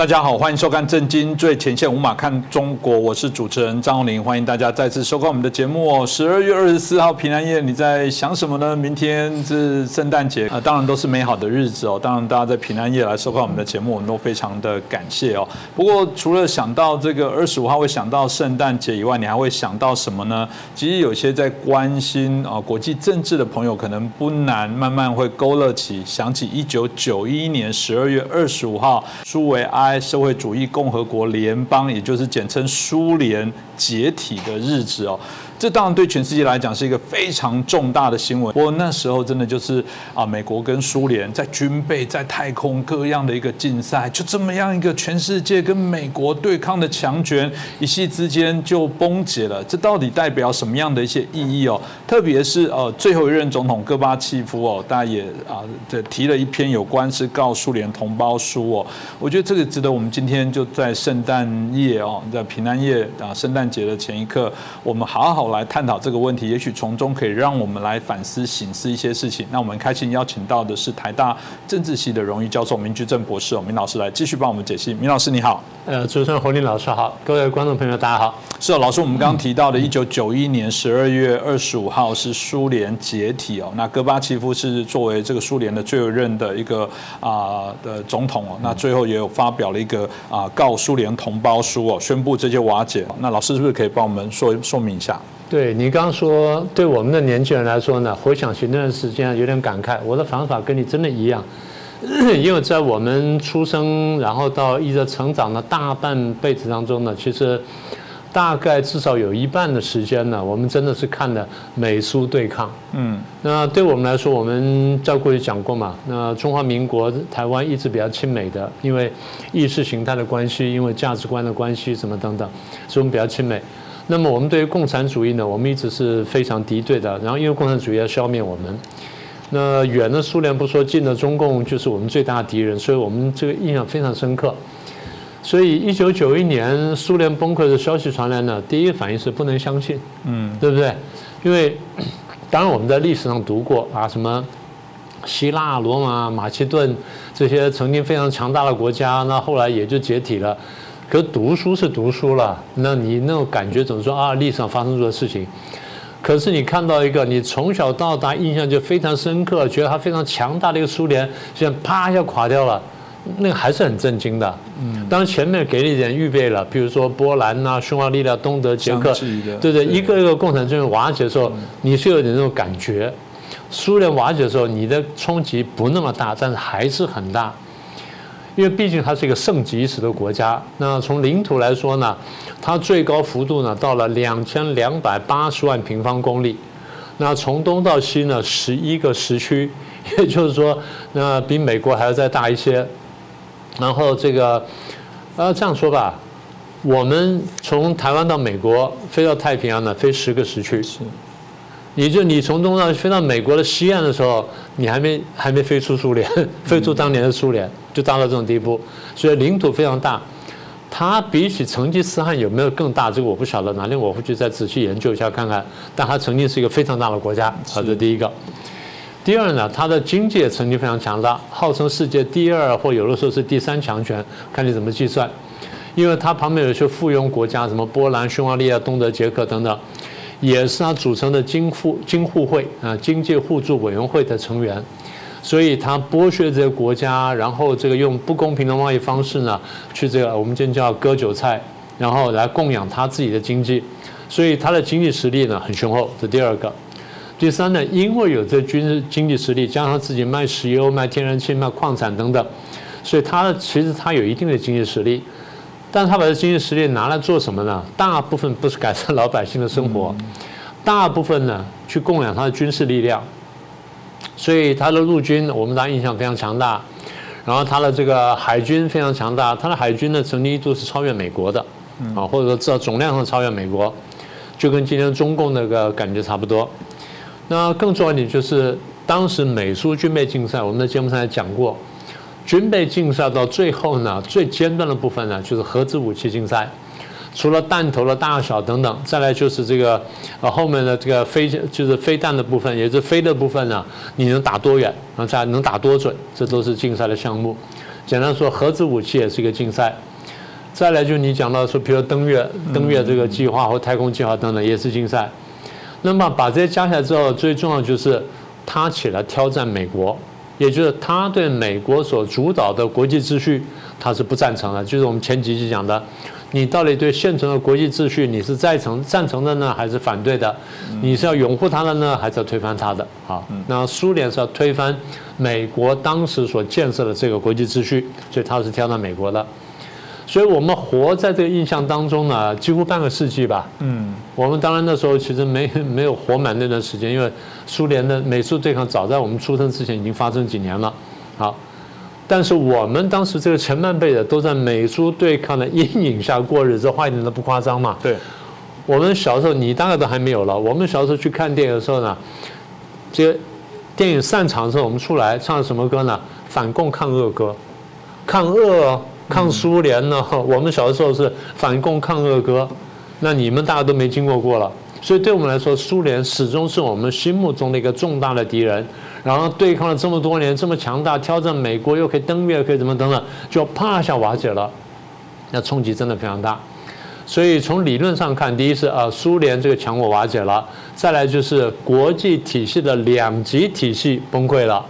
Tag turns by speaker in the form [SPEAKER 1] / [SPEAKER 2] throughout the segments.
[SPEAKER 1] 大家好，欢迎收看《震惊最前线》，无马看中国，我是主持人张宏林，欢迎大家再次收看我们的节目哦。十二月二十四号平安夜，你在想什么呢？明天是圣诞节啊，当然都是美好的日子哦。当然，大家在平安夜来收看我们的节目，我们都非常的感谢哦。不过，除了想到这个二十五号会想到圣诞节以外，你还会想到什么呢？其实有些在关心啊国际政治的朋友，可能不难慢慢会勾勒起想起一九九一年十二月二十五号苏维埃。社会主义共和国联邦，也就是简称苏联解体的日子哦。这当然对全世界来讲是一个非常重大的新闻。不过那时候真的就是啊，美国跟苏联在军备、在太空各样的一个竞赛，就这么样一个全世界跟美国对抗的强权，一夕之间就崩解了。这到底代表什么样的一些意义哦？特别是呃，最后一任总统戈巴契夫哦，大家也啊，这提了一篇有关是告苏联同胞书哦。我觉得这个值得我们今天就在圣诞夜哦，在平安夜啊，圣诞节的前一刻，我们好好。来探讨这个问题，也许从中可以让我们来反思、醒思一些事情。那我们开心邀请到的是台大政治系的荣誉教授明居正博士，明老师来继续帮我们解析。明老师你好，
[SPEAKER 2] 呃，主持人侯林老师好，各位观众朋友大家好。
[SPEAKER 1] 是哦，老师，我们刚刚提到的一九九一年十二月二十五号是苏联解体哦，那戈巴契夫是作为这个苏联的最后任的一个啊的总统哦，那最后也有发表了一个啊告苏联同胞书哦，宣布这些瓦解。那老师是不是可以帮我们说说明一下？
[SPEAKER 2] 对你刚刚说，对我们的年轻人来说呢，回想起那段时间有点感慨。我的想法跟你真的一样，因为在我们出生，然后到一直成长的大半辈子当中呢，其实大概至少有一半的时间呢，我们真的是看的美苏对抗。嗯，那对我们来说，我们在过去讲过嘛，那中华民国台湾一直比较亲美的，因为意识形态的关系，因为价值观的关系，什么等等，所以我们比较亲美。那么我们对于共产主义呢，我们一直是非常敌对的。然后因为共产主义要消灭我们，那远的苏联不说，近的中共就是我们最大的敌人，所以我们这个印象非常深刻。所以一九九一年苏联崩溃的消息传来呢，第一个反应是不能相信，嗯，对不对？因为当然我们在历史上读过啊，什么希腊、罗马、马其顿这些曾经非常强大的国家，那后来也就解体了。可读书是读书了，那你那种感觉怎么说啊？历史上发生过的事情，可是你看到一个你从小到大印象就非常深刻，觉得它非常强大的一个苏联，现在啪一下垮掉了，那个还是很震惊的。嗯，当然前面给你一点预备了，比如说波兰呐、匈牙利啊、东德、捷克，对对，一个一个共产政权瓦解的时候，你是有点那种感觉。苏联瓦解的时候，你的冲击不那么大，但是还是很大。因为毕竟它是一个盛极一时的国家，那从领土来说呢，它最高幅度呢到了两千两百八十万平方公里，那从东到西呢十一个时区，也就是说，那比美国还要再大一些。然后这个，呃，这样说吧，我们从台湾到美国飞到太平洋呢，飞十个时区。是。也就你从东到飞到美国的西岸的时候，你还没还没飞出苏联，飞出当年的苏联，就达到这种地步，所以领土非常大。它比起成吉思汗有没有更大？这个我不晓得，哪天我会去再仔细研究一下看看。但它曾经是一个非常大的国家，这是第一个。第二呢，它的经济也曾经非常强大，号称世界第二或有的时候是第三强权，看你怎么计算。因为它旁边有些附庸国家，什么波兰、匈牙利啊、东德、捷克等等。也是它组成的经互经互会啊经济互助委员会的成员，所以他剥削这些国家，然后这个用不公平的贸易方式呢，去这个我们今天叫割韭菜，然后来供养他自己的经济，所以他的经济实力呢很雄厚。这第二个，第三呢，因为有这军事经济实力，加上自己卖石油、卖天然气、卖矿产等等，所以他其实他有一定的经济实力。但是他把这经济实力拿来做什么呢？大部分不是改善老百姓的生活，大部分呢去供养他的军事力量。所以他的陆军，我们大家印象非常强大。然后他的这个海军非常强大，他的海军呢曾经一度是超越美国的，啊，或者说至少总量上超越美国，就跟今天中共那个感觉差不多。那更重要一点就是，当时美苏军备竞赛，我们在节目上也讲过。军备竞赛到最后呢，最尖端的部分呢，就是核子武器竞赛。除了弹头的大小等等，再来就是这个呃后面的这个飞就是飞弹的部分，也是飞的部分呢，你能打多远，然后再能打多准，这都是竞赛的项目。简单说，核子武器也是一个竞赛。再来就你讲到说，比如登月、登月这个计划或太空计划等等，也是竞赛。那么把这些加起来之后，最重要就是他起来挑战美国，也就是他对美国所主导的国际秩序，他是不赞成的。就是我们前几集讲的，你到底对现存的国际秩序你是赞成赞成的呢，还是反对的？你是要拥护他的呢，还是要推翻他的？好，那苏联是要推翻美国当时所建设的这个国际秩序，所以他是挑战美国的。所以我们活在这个印象当中呢，几乎半个世纪吧。嗯，我们当然那时候其实没 没有活满那段时间，因为苏联的美苏对抗早在我们出生之前已经发生几年了。好，但是我们当时这个前半辈的都在美苏对抗的阴影下过日子，话一点都不夸张嘛。
[SPEAKER 1] 对，
[SPEAKER 2] 我们小时候你大概都还没有了。我们小时候去看电影的时候呢，这电影散场的时候，我们出来唱什么歌呢？反共抗俄歌，抗俄。抗苏联呢？我们小的时候是反共抗俄歌，那你们大家都没经过过了。所以对我们来说，苏联始终是我们心目中的一个重大的敌人。然后对抗了这么多年，这么强大，挑战美国又可以登月，可以怎么等等，就啪一下瓦解了，那冲击真的非常大。所以从理论上看，第一是啊，苏联这个强国瓦解了；再来就是国际体系的两极体系崩溃了。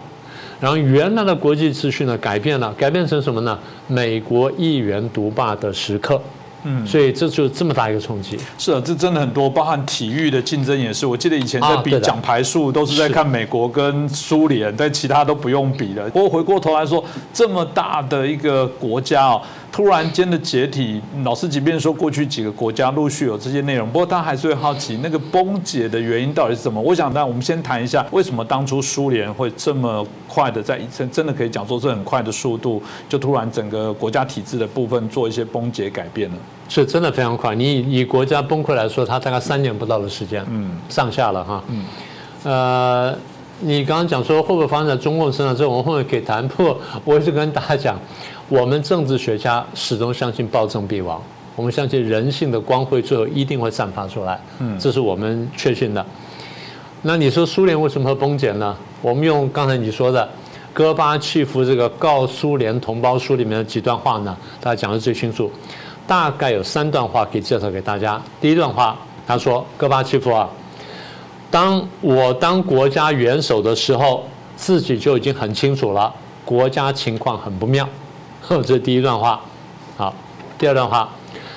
[SPEAKER 2] 然后原来的国际秩序呢改变了，改变成什么呢？美国一元独霸的时刻。嗯，所以这就这么大一个冲击。
[SPEAKER 1] 是啊，这真的很多，包含体育的竞争也是。我记得以前在比奖牌数，都是在看美国跟苏联，但其他都不用比了。不过回过头来说，这么大的一个国家哦。突然间的解体，老师即便说过去几个国家陆续有这些内容，不过他还是会好奇那个崩解的原因到底是什么。我想，那我们先谈一下，为什么当初苏联会这么快的在一真真的可以讲说是很快的速度，就突然整个国家体制的部分做一些崩解改变了？
[SPEAKER 2] 是真的非常快。你以国家崩溃来说，它大概三年不到的时间，嗯，上下了哈，嗯，呃，你刚刚讲说会不会发生在中共身上，这我们后面可以谈。不过我一直跟大家讲。我们政治学家始终相信暴政必亡，我们相信人性的光辉最后一定会散发出来，嗯，这是我们确信的。那你说苏联为什么会崩解呢？我们用刚才你说的戈巴契夫这个告苏联同胞书里面的几段话呢，大家讲的最清楚。大概有三段话可以介绍给大家。第一段话，他说：“戈巴契夫啊，当我当国家元首的时候，自己就已经很清楚了，国家情况很不妙。” 这是第一段话，好，第二段话，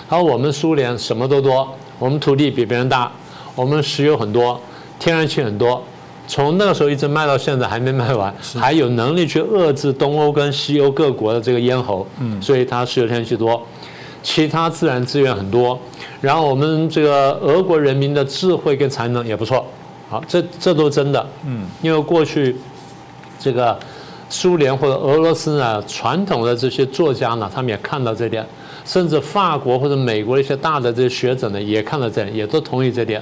[SPEAKER 2] 好，我们苏联什么都多，我们土地比别人大，我们石油很多，天然气很多，从那个时候一直卖到现在还没卖完，还有能力去遏制东欧跟西欧各国的这个咽喉，嗯，所以它石油天然气多，其他自然资源很多，然后我们这个俄国人民的智慧跟才能也不错，好，这这都真的，嗯，因为过去这个。苏联或者俄罗斯呢，传统的这些作家呢，他们也看到这点，甚至法国或者美国一些大的这些学者呢，也看到这点，也都同意这点。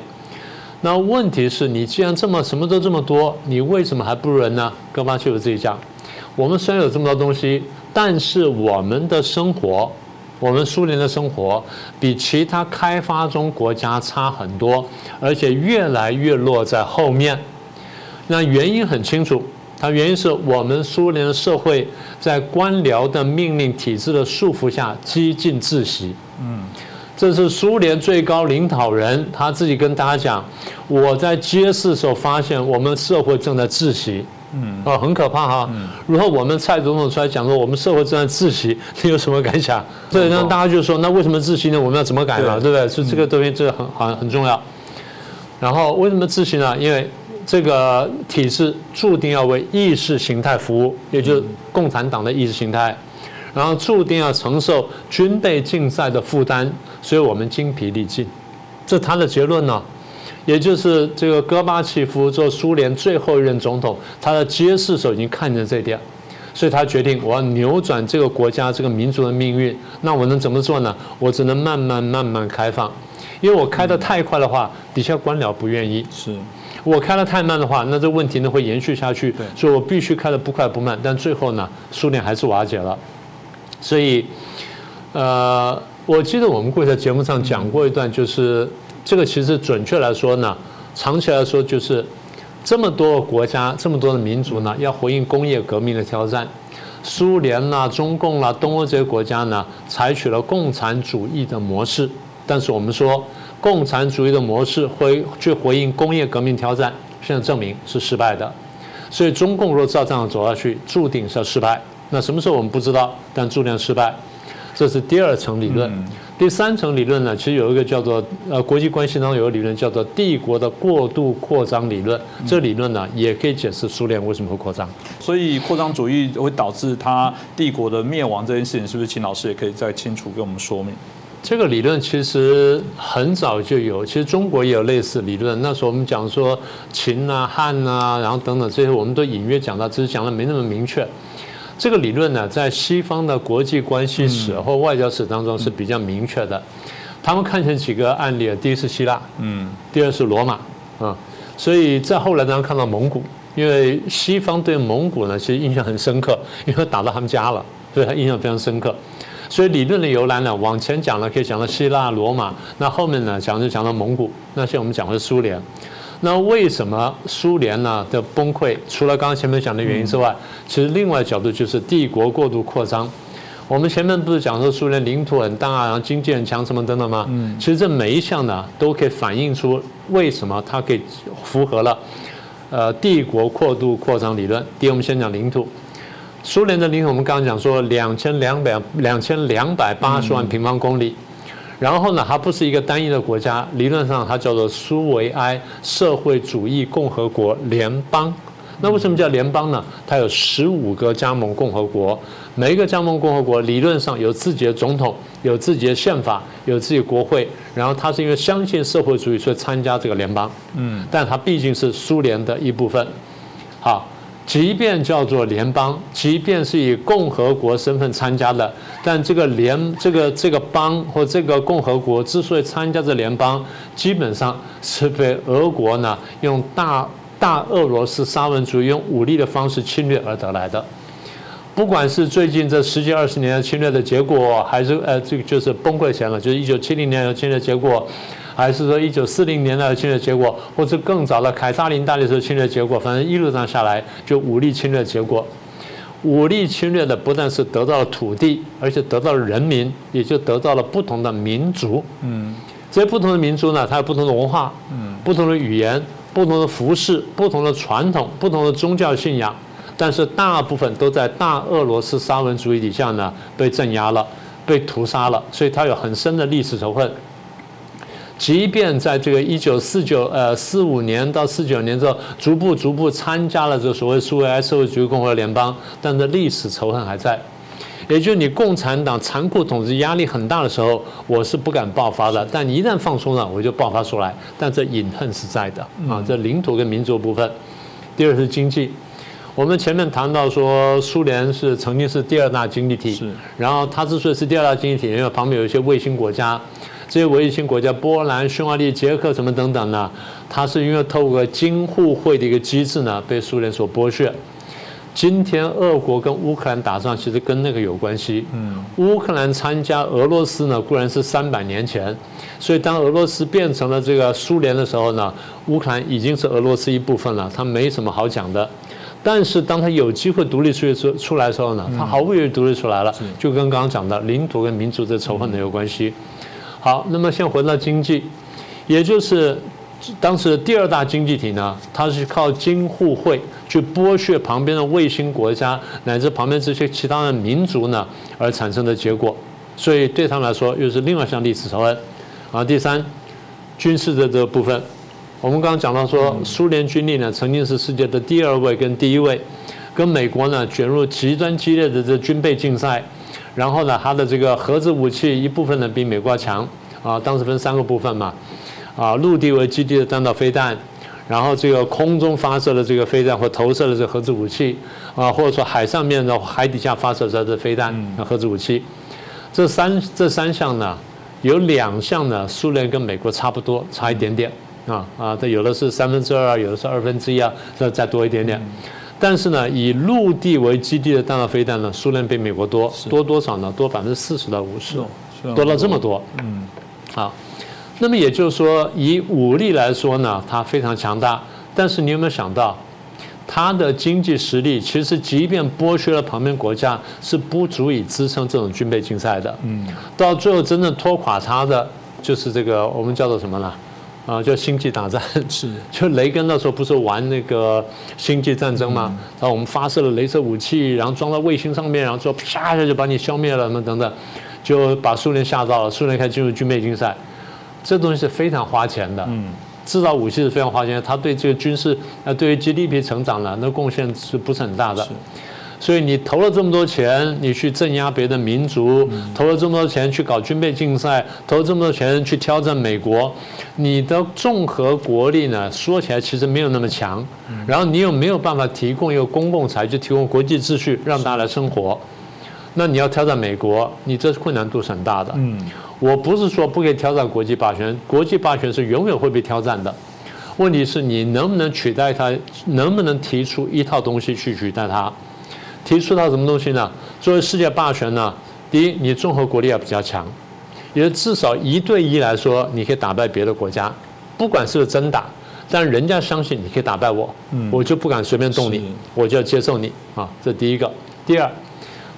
[SPEAKER 2] 那问题是你既然这么什么都这么多，你为什么还不如人呢？戈巴契夫自己讲，我们虽然有这么多东西，但是我们的生活，我们苏联的生活比其他开发中国家差很多，而且越来越落在后面。那原因很清楚。它原因是我们苏联的社会在官僚的命令体制的束缚下几近窒息。嗯，这是苏联最高领导人他自己跟大家讲，我在揭示的时候发现我们社会正在窒息。嗯，哦，很可怕哈。如果我们蔡总统出来讲说我们社会正在窒息，你有什么感想？所以那大家就说，那为什么窒息呢？我们要怎么改呢？对不对？是这个东西，这个很很很重要。然后为什么窒息呢？因为这个体制注定要为意识形态服务，也就是共产党的意识形态，然后注定要承受军备竞赛的负担，所以我们精疲力尽。这他的结论呢，也就是这个戈巴契夫做苏联最后一任总统，他的揭示时候已经看见这点，所以他决定我要扭转这个国家这个民族的命运。那我能怎么做呢？我只能慢慢慢慢开放，因为我开得太快的话，底下官僚不愿意。
[SPEAKER 1] 是。
[SPEAKER 2] 我开的太慢的话，那这问题呢会延续下去。所以我必须开的不快不慢。但最后呢，苏联还是瓦解了。所以，呃，我记得我们过去在节目上讲过一段，就是这个其实准确来说呢，长期来说就是这么多国家、这么多的民族呢，要回应工业革命的挑战。苏联啦、中共啦、东欧这些国家呢，采取了共产主义的模式。但是我们说，共产主义的模式会去回应工业革命挑战，现在证明是失败的。所以中共若照这样走下去，注定是要失败。那什么时候我们不知道，但注定失败。这是第二层理论。第三层理论呢，其实有一个叫做呃国际关系当中有个理论叫做帝国的过度扩张理论。这理论呢，也可以解释苏联为什么会扩张。
[SPEAKER 1] 所以扩张主义会导致它帝国的灭亡这件事情，是不是秦老师也可以再清楚给我们说明？
[SPEAKER 2] 这个理论其实很早就有，其实中国也有类似理论。那时候我们讲说秦啊、汉啊，然后等等这些，我们都隐约讲到，只是讲的没那么明确。这个理论呢，在西方的国际关系史或外交史当中是比较明确的。他们看见几个案例，第一是希腊，嗯，第二是罗马，啊，所以在后来当然看到蒙古，因为西方对蒙古呢其实印象很深刻，因为打到他们家了，所以他印象非常深刻。所以理论的由来呢，往前讲呢可以讲到希腊、罗马，那后面呢讲就讲到蒙古，那现在我们讲的是苏联。那为什么苏联呢的崩溃？除了刚刚前面讲的原因之外，其实另外角度就是帝国过度扩张。我们前面不是讲说苏联领土很大啊，然后经济很强什么等等吗？嗯，其实这每一项呢都可以反映出为什么它可以符合了呃帝国过度扩张理论。第一，我们先讲领土。苏联的领土，我们刚刚讲说两千两百两千两百八十万平方公里，然后呢，它不是一个单一的国家，理论上它叫做苏维埃社会主义共和国联邦。那为什么叫联邦呢？它有十五个加盟共和国，每一个加盟共和国理论上有自己的总统，有自己的宪法，有自己的国会，然后它是因为相信社会主义，所以参加这个联邦。嗯，但它毕竟是苏联的一部分。好。即便叫做联邦，即便是以共和国身份参加的，但这个联、这个这个邦或这个共和国之所以参加这联邦，基本上是被俄国呢用大大俄罗斯沙文主义用武力的方式侵略而得来的。不管是最近这十几二十年的侵略的结果，还是呃这个就是崩溃前了，就是一九七零年的侵略结果。还是说一九四零年代的侵略结果，或者更早的凯撒林大帝时候侵略结果，反正一路上下来就武力侵略结果。武力侵略的不但是得到了土地，而且得到了人民，也就得到了不同的民族。嗯，这些不同的民族呢，它有不同的文化，嗯，不同的语言，不同的服饰，不同的传统，不同的宗教信仰，但是大部分都在大俄罗斯沙文主义底下呢被镇压了，被屠杀了，所以它有很深的历史仇恨。即便在这个一九四九呃四五年到四九年之后，逐步逐步参加了这所谓苏维埃社会主义共和国联邦，但这历史仇恨还在。也就是你共产党残酷统治压力很大的时候，我是不敢爆发的。但你一旦放松了，我就爆发出来。但这隐恨是在的啊，这领土跟民族部分。第二是经济，我们前面谈到说，苏联是曾经是第二大经济体，然后它之所以是第二大经济体，因为旁边有一些卫星国家。这些卫星国家，波兰、匈牙利、捷克什么等等呢？它是因为透过京沪会的一个机制呢，被苏联所剥削。今天俄国跟乌克兰打仗，其实跟那个有关系。嗯，乌克兰参加俄罗斯呢，固然是三百年前，所以当俄罗斯变成了这个苏联的时候呢，乌克兰已经是俄罗斯一部分了，它没什么好讲的。但是当他有机会独立出出出来的时候呢，他毫不犹豫独立出来了，就跟刚刚讲的领土跟民族的仇恨呢有关系。好，那么先回到经济，也就是当时的第二大经济体呢，它是靠京沪会去剥削旁边的卫星国家乃至旁边这些其他的民族呢而产生的结果，所以对他们来说又是另外一项历史仇恨。啊，第三，军事的这个部分，我们刚刚讲到说，苏联军力呢曾经是世界的第二位跟第一位，跟美国呢卷入极端激烈的这军备竞赛。然后呢，它的这个核子武器一部分呢比美国强啊，当时分三个部分嘛，啊，陆地为基地的弹道飞弹，然后这个空中发射的这个飞弹或投射的这核子武器啊，或者说海上面的海底下发射出来的飞弹核子武器，这三这三项呢，有两项呢，苏联跟美国差不多，差一点点啊啊，这有的是三分之二，有的是二分之一啊，再再多一点点。但是呢，以陆地为基地的弹道飞弹呢，苏联比美国多多多少呢？多百分之四十到五十，多了这么多。嗯，好，那么也就是说，以武力来说呢，它非常强大。但是你有没有想到，它的经济实力其实即便剥削了旁边国家，是不足以支撑这种军备竞赛的。嗯，到最后真正拖垮它的，就是这个我们叫做什么呢？啊，叫星际大战。
[SPEAKER 1] 是，
[SPEAKER 2] 就雷根那时候不是玩那个星际战争吗？然后我们发射了镭射武器，然后装到卫星上面，然后之后啪一下就把你消灭了，什么等等，就把苏联吓到了。苏联开始进入军备竞赛，这东西是非常花钱的。嗯。制造武器是非常花钱，它对这个军事呃，对于 GDP 成长呢，那贡献是不是很大的？所以你投了这么多钱，你去镇压别的民族，投了这么多钱去搞军备竞赛，投了这么多钱去挑战美国，你的综合国力呢，说起来其实没有那么强。然后你又没有办法提供一个公共财，去提供国际秩序让大家来生活。那你要挑战美国，你这困难度是很大的。嗯，我不是说不可以挑战国际霸权，国际霸权是永远会被挑战的。问题是你能不能取代它，能不能提出一套东西去取代它？提出到什么东西呢？作为世界霸权呢，第一，你综合国力要比较强，也至少一对一来说，你可以打败别的国家，不管是不是真打，但人家相信你可以打败我，我就不敢随便动你，我就要接受你啊。这第一个，第二。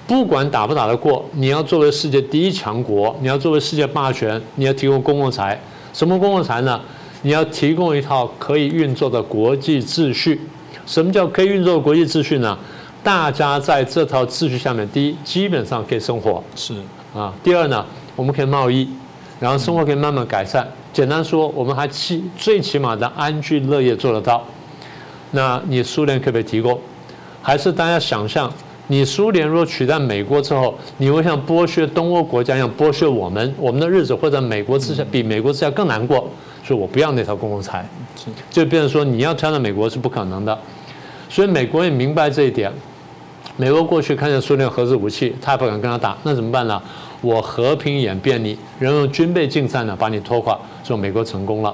[SPEAKER 2] 不管打不打得过，你要作为世界第一强国，你要作为世界霸权，你要提供公共财。什么公共财呢？你要提供一套可以运作的国际秩序。什么叫可以运作的国际秩序呢？大家在这套秩序下面，第一，基本上可以生活，
[SPEAKER 1] 是
[SPEAKER 2] 啊。第二呢，我们可以贸易，然后生活可以慢慢改善。简单说，我们还起最起码的安居乐业做得到。那你苏联可不可以提供？还是大家想象？你苏联若取代美国之后，你会像剥削东欧国家一样剥削我们，我们的日子会在美国之下比美国之下更难过。所以我不要那套公共财，就变成说你要挑战美国是不可能的。所以美国也明白这一点。美国过去看见苏联核子武器，他也不敢跟他打，那怎么办呢？我和平演变你，然后用军备竞赛呢把你拖垮，说美国成功了。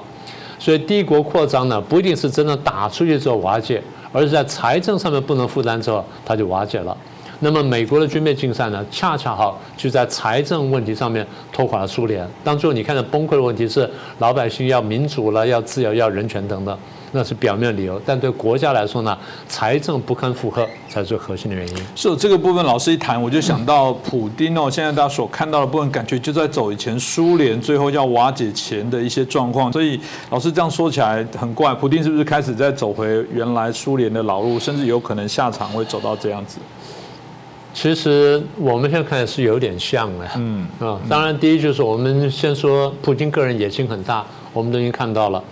[SPEAKER 2] 所以帝国扩张呢不一定是真的打出去之后瓦解。而是在财政上面不能负担之后，它就瓦解了。那么美国的军备竞赛呢，恰恰好就在财政问题上面拖垮了苏联。当最后你看到崩溃的问题是老百姓要民主了、要自由、要人权等等。那是表面理由，但对国家来说呢，财政不堪负荷才是最核心的原因。
[SPEAKER 1] 是这个部分，老师一谈，我就想到普丁哦，现在大家所看到的部分，感觉就在走以前苏联最后要瓦解前的一些状况。所以老师这样说起来很怪，普丁是不是开始在走回原来苏联的老路，甚至有可能下场会走到这样子？
[SPEAKER 2] 其实我们现在看是有点像的，嗯啊，当然第一就是我们先说普京个人野心很大，我们都已经看到了。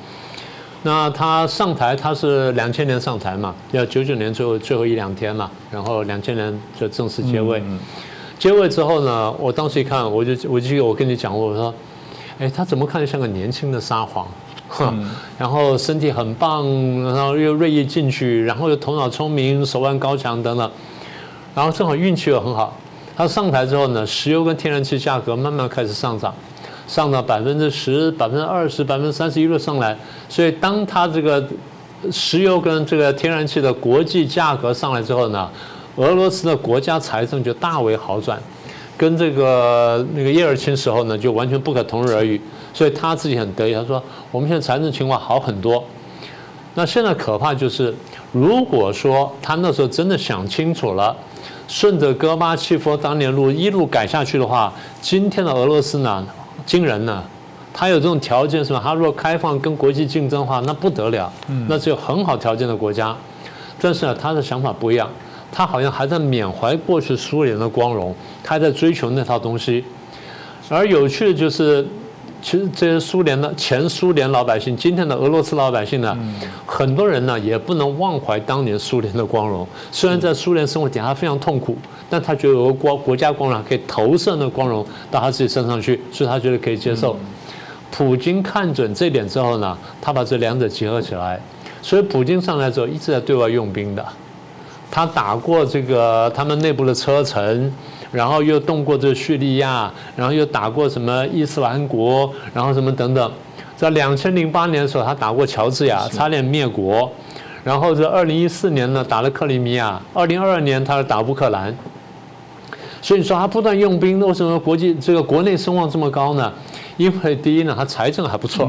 [SPEAKER 2] 那他上台，他是两千年上台嘛，要九九年最后最后一两天嘛，然后两千年就正式接位。接位之后呢，我当时一看，我就我记得我跟你讲过，我说，哎，他怎么看着像个年轻的沙皇？然后身体很棒，然后又锐意进取，然后又头脑聪明，手腕高强等等，然后正好运气又很好。他上台之后呢，石油跟天然气价格慢慢开始上涨。上到百分之十、百分之二十、百分之三十一路上来，所以当它这个石油跟这个天然气的国际价格上来之后呢，俄罗斯的国家财政就大为好转，跟这个那个叶尔钦时候呢就完全不可同日而语，所以他自己很得意，他说我们现在财政情况好很多。那现在可怕就是，如果说他那时候真的想清楚了，顺着戈巴契夫当年路一路改下去的话，今天的俄罗斯呢？惊人呢，他有这种条件是吧？他如果开放跟国际竞争的话，那不得了，那是有很好条件的国家。但是呢，他的想法不一样，他好像还在缅怀过去苏联的光荣，他在追求那套东西。而有趣的就是，其实这些苏联的前苏联老百姓，今天的俄罗斯老百姓呢，很多人呢也不能忘怀当年苏联的光荣。虽然在苏联生活底下非常痛苦。但他觉得有个国国家光荣可以投射那光荣到他自己身上去，所以他觉得可以接受。普京看准这点之后呢，他把这两者结合起来。所以普京上来之后一直在对外用兵的，他打过这个他们内部的车臣，然后又动过这叙利亚，然后又打过什么伊斯兰国，然后什么等等。在两千零八年的时候，他打过乔治亚，差点灭国。然后在二零一四年呢，打了克里米亚。二零二二年他是打乌克兰。所以说他不断用兵，为什么国际这个国内声望这么高呢？因为第一呢，他财政还不错，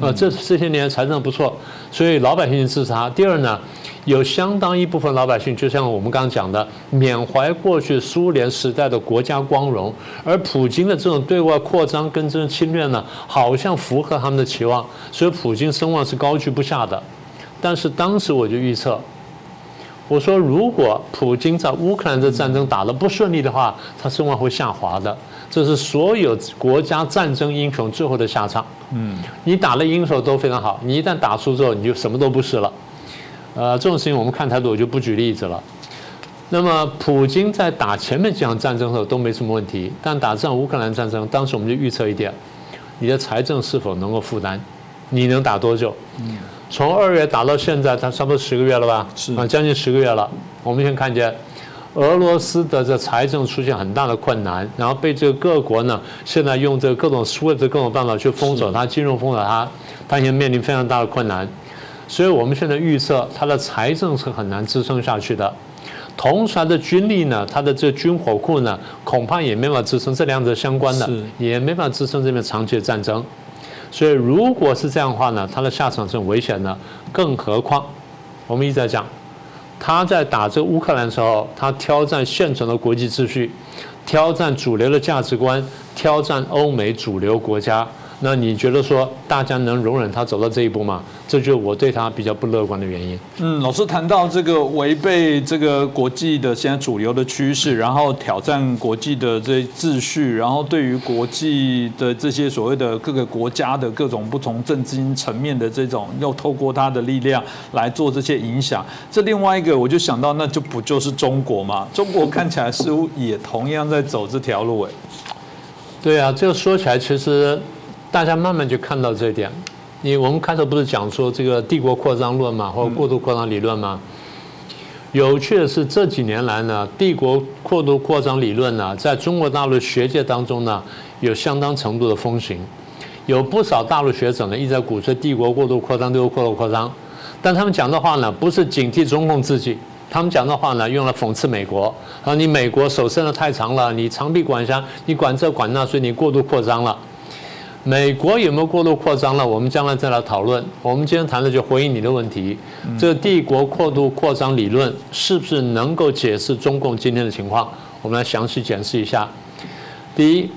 [SPEAKER 2] 呃，这这些年财政不错，所以老百姓支持他。第二呢，有相当一部分老百姓，就像我们刚刚讲的，缅怀过去苏联时代的国家光荣，而普京的这种对外扩张跟这种侵略呢，好像符合他们的期望，所以普京声望是高居不下的。但是当时我就预测。我说，如果普京在乌克兰的战争打得不顺利的话，他声望会下滑的。这是所有国家战争英雄最后的下场。嗯，你打了英雄都非常好，你一旦打输之后，你就什么都不是了。呃，这种事情我们看太多，我就不举例子了。那么，普京在打前面几场战争的时候都没什么问题，但打这场乌克兰战争，当时我们就预测一点：你的财政是否能够负担？你能打多久？嗯。从二月打到现在，他差不多十个月了吧？
[SPEAKER 1] 是
[SPEAKER 2] 啊，将近十个月了。我们先看见俄罗斯的这财政出现很大的困难，然后被这个各国呢，现在用这各种 SWIFT 各种办法去封锁它，金融封锁它，它现在面临非常大的困难。所以我们现在预测它的财政是很难支撑下去的。同时，它的军力呢，它的这军火库呢，恐怕也没法支撑，这两者相关的，也没法支撑这边长期的战争。所以，如果是这样的话呢，它的下场是很危险的。更何况，我们一直在讲，他在打这乌克兰的时候，他挑战现存的国际秩序，挑战主流的价值观，挑战欧美主流国家。那你觉得说大家能容忍他走到这一步吗？这就是我对他比较不乐观的原因。
[SPEAKER 1] 嗯，老师谈到这个违背这个国际的现在主流的趋势，然后挑战国际的这秩序，然后对于国际的这些所谓的各个国家的各种不同政经层面的这种，又透过他的力量来做这些影响。这另外一个，我就想到，那就不就是中国吗？中国看起来似乎也同样在走这条路，哎。
[SPEAKER 2] 对啊，这个说起来其实。大家慢慢就看到这一点。你我们开头不是讲说这个帝国扩张论嘛，或者过度扩张理论吗？有趣的是这几年来呢，帝国过度扩张理论呢，在中国大陆学界当中呢，有相当程度的风行。有不少大陆学者呢，一直在鼓吹帝国过度扩张，帝国过度扩张。但他们讲的话呢，不是警惕中共自己，他们讲的话呢，用来讽刺美国。啊，你美国手伸的太长了，你长臂管辖，你管这管那，所以你过度扩张了。美国有没有过度扩张了？我们将来再来讨论。我们今天谈的就回应你的问题：这个帝国过度扩张理论是不是能够解释中共今天的情况？我们来详细解释一下。第一，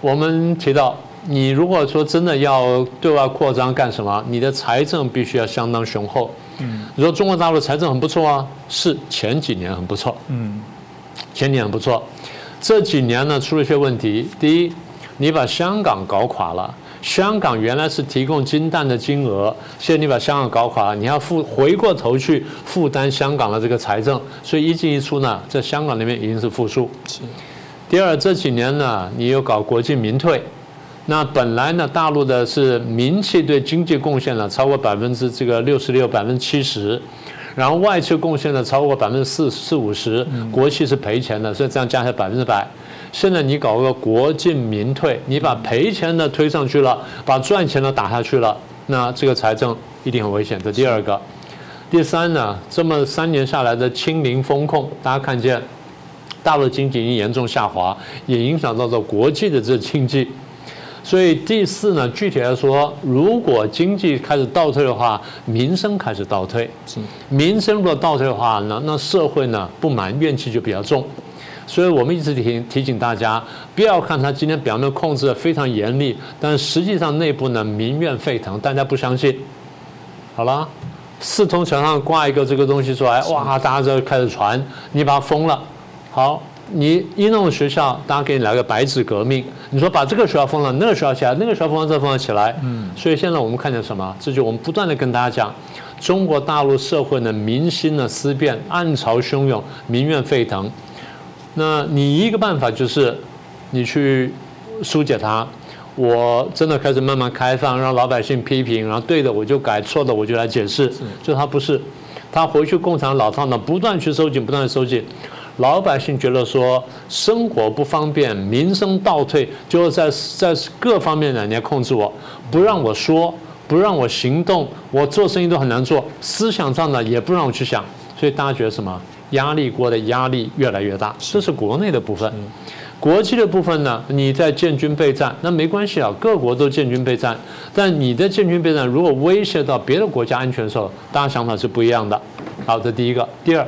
[SPEAKER 2] 我们提到，你如果说真的要对外扩张干什么？你的财政必须要相当雄厚。嗯，你说中国大陆财政很不错啊，是前几年很不错。嗯，前几年很不错，这几年呢出了一些问题。第一。你把香港搞垮了，香港原来是提供金蛋的金额，现在你把香港搞垮了，你要负回过头去负担香港的这个财政，所以一进一出呢，在香港那边已经是负数。是。第二，这几年呢，你又搞国进民退，那本来呢，大陆的是民企对经济贡献了超过百分之这个六十六、百分之七十，然后外企贡献了超过百分之四四五十，国企是赔钱的，所以这样加起来百分之百。现在你搞个国进民退，你把赔钱的推上去了，把赚钱的打下去了，那这个财政一定很危险。这第二个，第三呢，这么三年下来的清零风控，大家看见大陆经济已经严重下滑，也影响到了国际的这经济。所以第四呢，具体来说，如果经济开始倒退的话，民生开始倒退，民生如果倒退的话那，那社会呢不满怨气就比较重。所以我们一直提提醒大家，不要看他今天表面控制的非常严厉，但实际上内部呢民怨沸腾，大家不相信。好了，四通桥上挂一个这个东西出来，哇，大家就开始传，你把它封了。好，你一弄学校，大家给你来个白纸革命，你说把这个学校封了，那个学校起来，那个学校封了，这封了起来。嗯。所以现在我们看见什么？这就我们不断的跟大家讲，中国大陆社会呢民心的思变，暗潮汹涌，民怨沸腾。那你一个办法就是，你去疏解它。我真的开始慢慢开放，让老百姓批评，然后对的我就改，错的我就来解释。就他不是，他回去共产老套呢，不断去收紧，不断收紧。老百姓觉得说生活不方便，民生倒退，就是在在各方面呢，你要控制我，不让我说，不让我行动，我做生意都很难做，思想上呢也不让我去想，所以大家觉得什么？压力锅的压力越来越大。这是国内的部分。国际的部分呢，你在建军备战，那没关系啊，各国都建军备战。但你的建军备战如果威胁到别的国家安全的时候，大家想法是不一样的。好，这第一个。第二，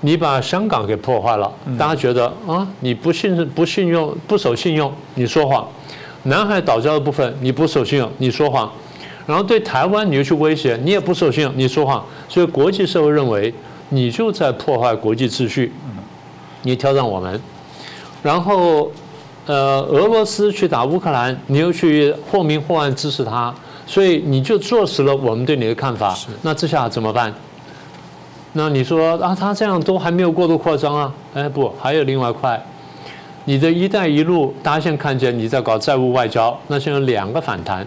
[SPEAKER 2] 你把香港给破坏了，大家觉得啊，你不信任、不信用、不守信用，你说谎。南海岛礁的部分你不守信用，你说谎。然后对台湾你又去威胁，你也不守信用，你说谎。所以国际社会认为你就在破坏国际秩序，你挑战我们。然后，呃，俄罗斯去打乌克兰，你又去或明或暗支持他，所以你就坐实了我们对你的看法。那这下怎么办？那你说啊，他这样都还没有过度扩张啊？哎，不，还有另外一块，你的一带一路，大家现在看见你在搞债务外交，那现在有两个反弹。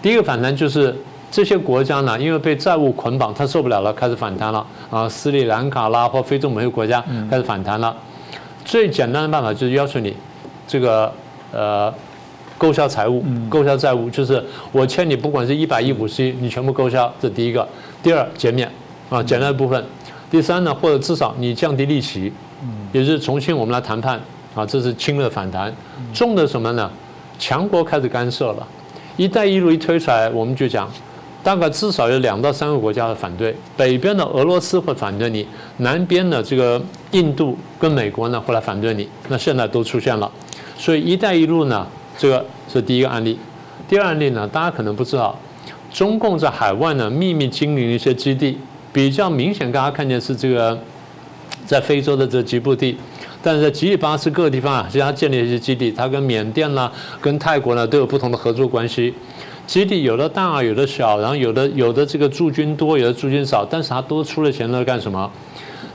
[SPEAKER 2] 第一个反弹就是这些国家呢，因为被债务捆绑，它受不了了，开始反弹了啊，斯里兰卡啦或非洲某些国家开始反弹了。最简单的办法就是要求你，这个呃，勾销财务，勾销债务，就是我欠你不管是一百亿、五十亿，你全部勾销，这第一个。第二，减免啊，简单的部分。第三呢，或者至少你降低利息，也就是重新我们来谈判啊，这是轻的反弹。重的什么呢？强国开始干涉了，一带一路一推出来，我们就讲。大概至少有两到三个国家的反对，北边的俄罗斯会反对你，南边的这个印度跟美国呢会来反对你。那现在都出现了，所以“一带一路”呢，这个是第一个案例。第二案例呢，大家可能不知道，中共在海外呢秘密经营一些基地，比较明显，大家看见是这个在非洲的这吉布地，但是在吉里巴斯各个地方啊，实际上建立一些基地，它跟缅甸啦、跟泰国呢都有不同的合作关系。基地有的大，有的小，然后有的有的这个驻军多，有的驻军少，但是他多出了钱呢干什么？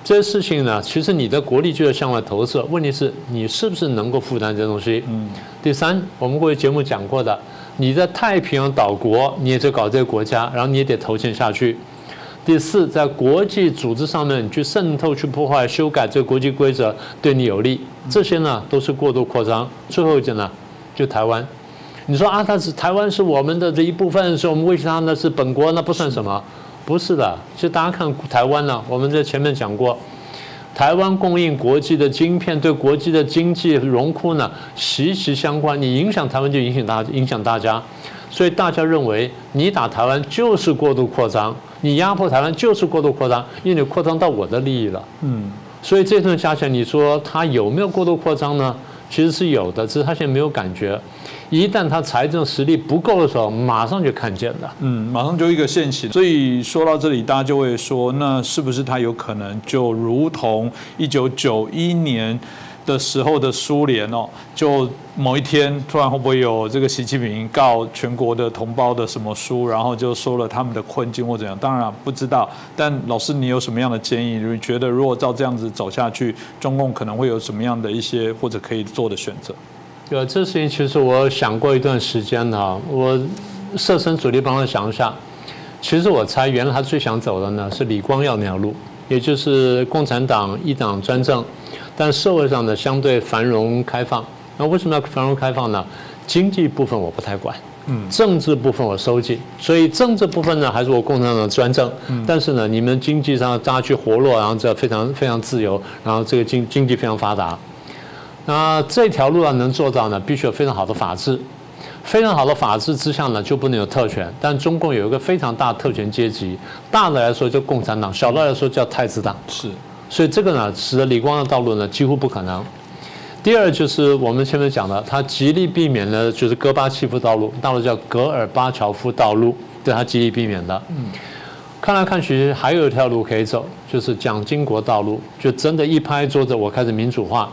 [SPEAKER 2] 这些事情呢，其实你的国力就要向外投射。问题是你是不是能够负担这东西？嗯。第三，我们过去节目讲过的，你在太平洋岛国，你也在搞这个国家，然后你也得投钱下去。第四，在国际组织上面去渗透、去破坏、修改这个国际规则，对你有利，这些呢都是过度扩张。最后一件呢，就台湾。你说啊，他是台湾是我们的这一部分，是我们威胁他那是本国，那不算什么，不是的。其实大家看台湾呢，我们在前面讲过，台湾供应国际的晶片，对国际的经济荣枯呢息息相关。你影响台湾就影响大，影响大家，所以大家认为你打台湾就是过度扩张，你压迫台湾就是过度扩张，因为你扩张到我的利益了。嗯，所以这顿加起来，你说他有没有过度扩张呢？其实是有的，只是他现在没有感觉。一旦他财政实力不够的时候，马上就看见了。
[SPEAKER 1] 嗯，马上就一个现形。所以说到这里，大家就会说，那是不是他有可能就如同一九九一年？的时候的苏联哦，就某一天突然会不会有这个习近平告全国的同胞的什么书，然后就说了他们的困境或怎样？当然不知道。但老师，你有什么样的建议？你觉得如果照这样子走下去，中共可能会有什么样的一些或者可以做的选择？
[SPEAKER 2] 对，这事情其实我想过一段时间呢，我设身处地帮他想一下。其实我猜，原来他最想走的呢是李光耀那条路，也就是共产党一党专政。但社会上呢，相对繁荣开放。那为什么要繁荣开放呢？经济部分我不太管，嗯，政治部分我收紧。所以政治部分呢，还是我共产党专政。嗯，但是呢，你们经济上大家去活络，然后这非常非常自由，然后这个经经济非常发达。那这条路要能做到呢，必须有非常好的法治。非常好的法治之下呢，就不能有特权。但中共有一个非常大的特权阶级，大的来说叫共产党，小的来说叫太子党。
[SPEAKER 1] 是。
[SPEAKER 2] 所以这个呢，使得李光的道路呢几乎不可能。第二就是我们前面讲的，他极力避免的就是戈巴契夫道路，道路叫戈尔巴乔夫道路，对他极力避免的。嗯，看来看去还有一条路可以走，就是蒋经国道路，就真的一拍桌子，我开始民主化，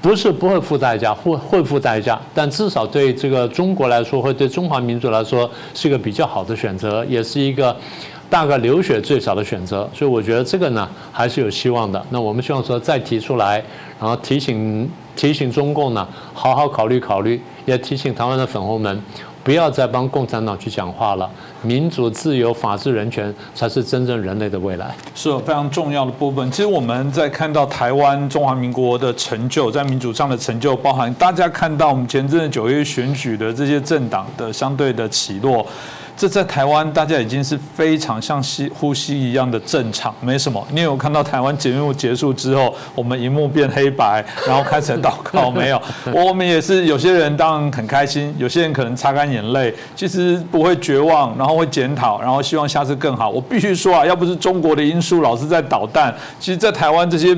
[SPEAKER 2] 不是不会付代价，会会付代价，但至少对这个中国来说，或对中华民族来说，是一个比较好的选择，也是一个。大概流血最少的选择，所以我觉得这个呢还是有希望的。那我们希望说再提出来，然后提醒提醒中共呢，好好考虑考虑，也提醒台湾的粉红们，不要再帮共产党去讲话了。民主、自由、法治、人权才是真正人类的未来，
[SPEAKER 1] 是非常重要的部分。其实我们在看到台湾中华民国的成就，在民主上的成就，包含大家看到我们前阵子九月选举的这些政党的相对的起落。这在台湾大家已经是非常像吸呼吸一样的正常，没什么。你有看到台湾节目结束之后，我们荧幕变黑白，然后开始祷告？没有，我们也是有些人当然很开心，有些人可能擦干眼泪，其实不会绝望，然后会检讨，然后希望下次更好。我必须说啊，要不是中国的因素老是在捣蛋，其实在台湾这些。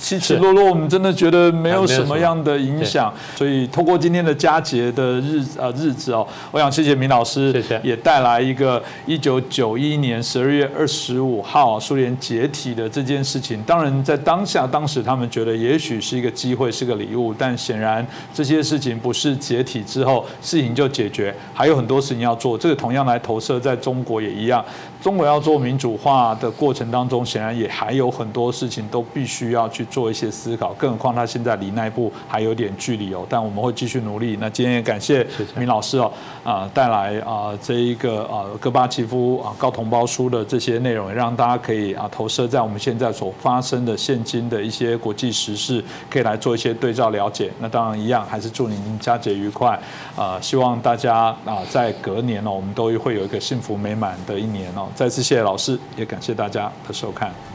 [SPEAKER 1] 起起落落，我们真的觉得没有什么样的影响，所以通过今天的佳节的日啊日子哦，我想谢谢明老师，
[SPEAKER 2] 谢谢，
[SPEAKER 1] 也带来一个一九九一年十二月二十五号苏联解体的这件事情。当然，在当下当时他们觉得也许是一个机会，是个礼物，但显然这些事情不是解体之后事情就解决，还有很多事情要做。这个同样来投射在中国也一样。中国要做民主化的过程当中，显然也还有很多事情都必须要去做一些思考，更何况他现在离那一步还有点距离哦。但我们会继续努力。那今天也感谢明老师哦，啊带来啊这一个啊戈巴契夫啊高同胞书的这些内容，也让大家可以啊投射在我们现在所发生的现今的一些国际时事，可以来做一些对照了解。那当然一样，还是祝您佳节愉快啊！希望大家啊在隔年呢，我们都会有一个幸福美满的一年哦。再次谢谢老师，也感谢大家的收看。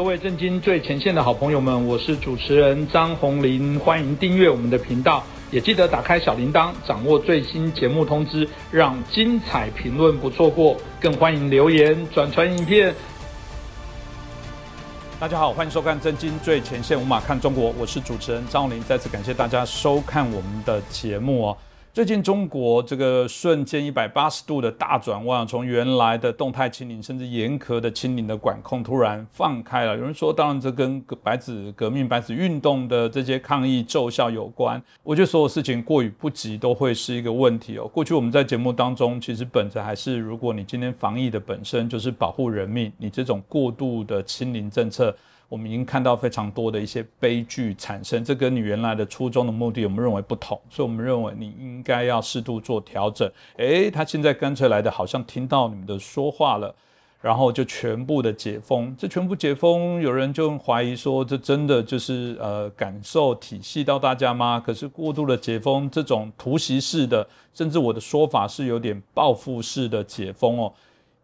[SPEAKER 1] 各位震惊最前线的好朋友们，我是主持人张宏林，欢迎订阅我们的频道，也记得打开小铃铛，掌握最新节目通知，让精彩评论不错过。更欢迎留言转传影片。大家好，欢迎收看《震惊最前线》，无马看中国，我是主持人张宏林，再次感谢大家收看我们的节目哦。最近中国这个瞬间一百八十度的大转弯，从原来的动态清零，甚至严苛的清零的管控，突然放开了。有人说，当然这跟白纸革命、白纸运动的这些抗议奏效有关。我觉得所有事情过于不及都会是一个问题哦。过去我们在节目当中，其实本着还是，如果你今天防疫的本身就是保护人命，你这种过度的清零政策。我们已经看到非常多的一些悲剧产生，这跟你原来的初衷的目的，我们认为不同，所以我们认为你应该要适度做调整。诶，他现在干脆来的好像听到你们的说话了，然后就全部的解封。这全部解封，有人就怀疑说，这真的就是呃感受体系到大家吗？可是过度的解封，这种突袭式的，甚至我的说法是有点报复式的解封哦。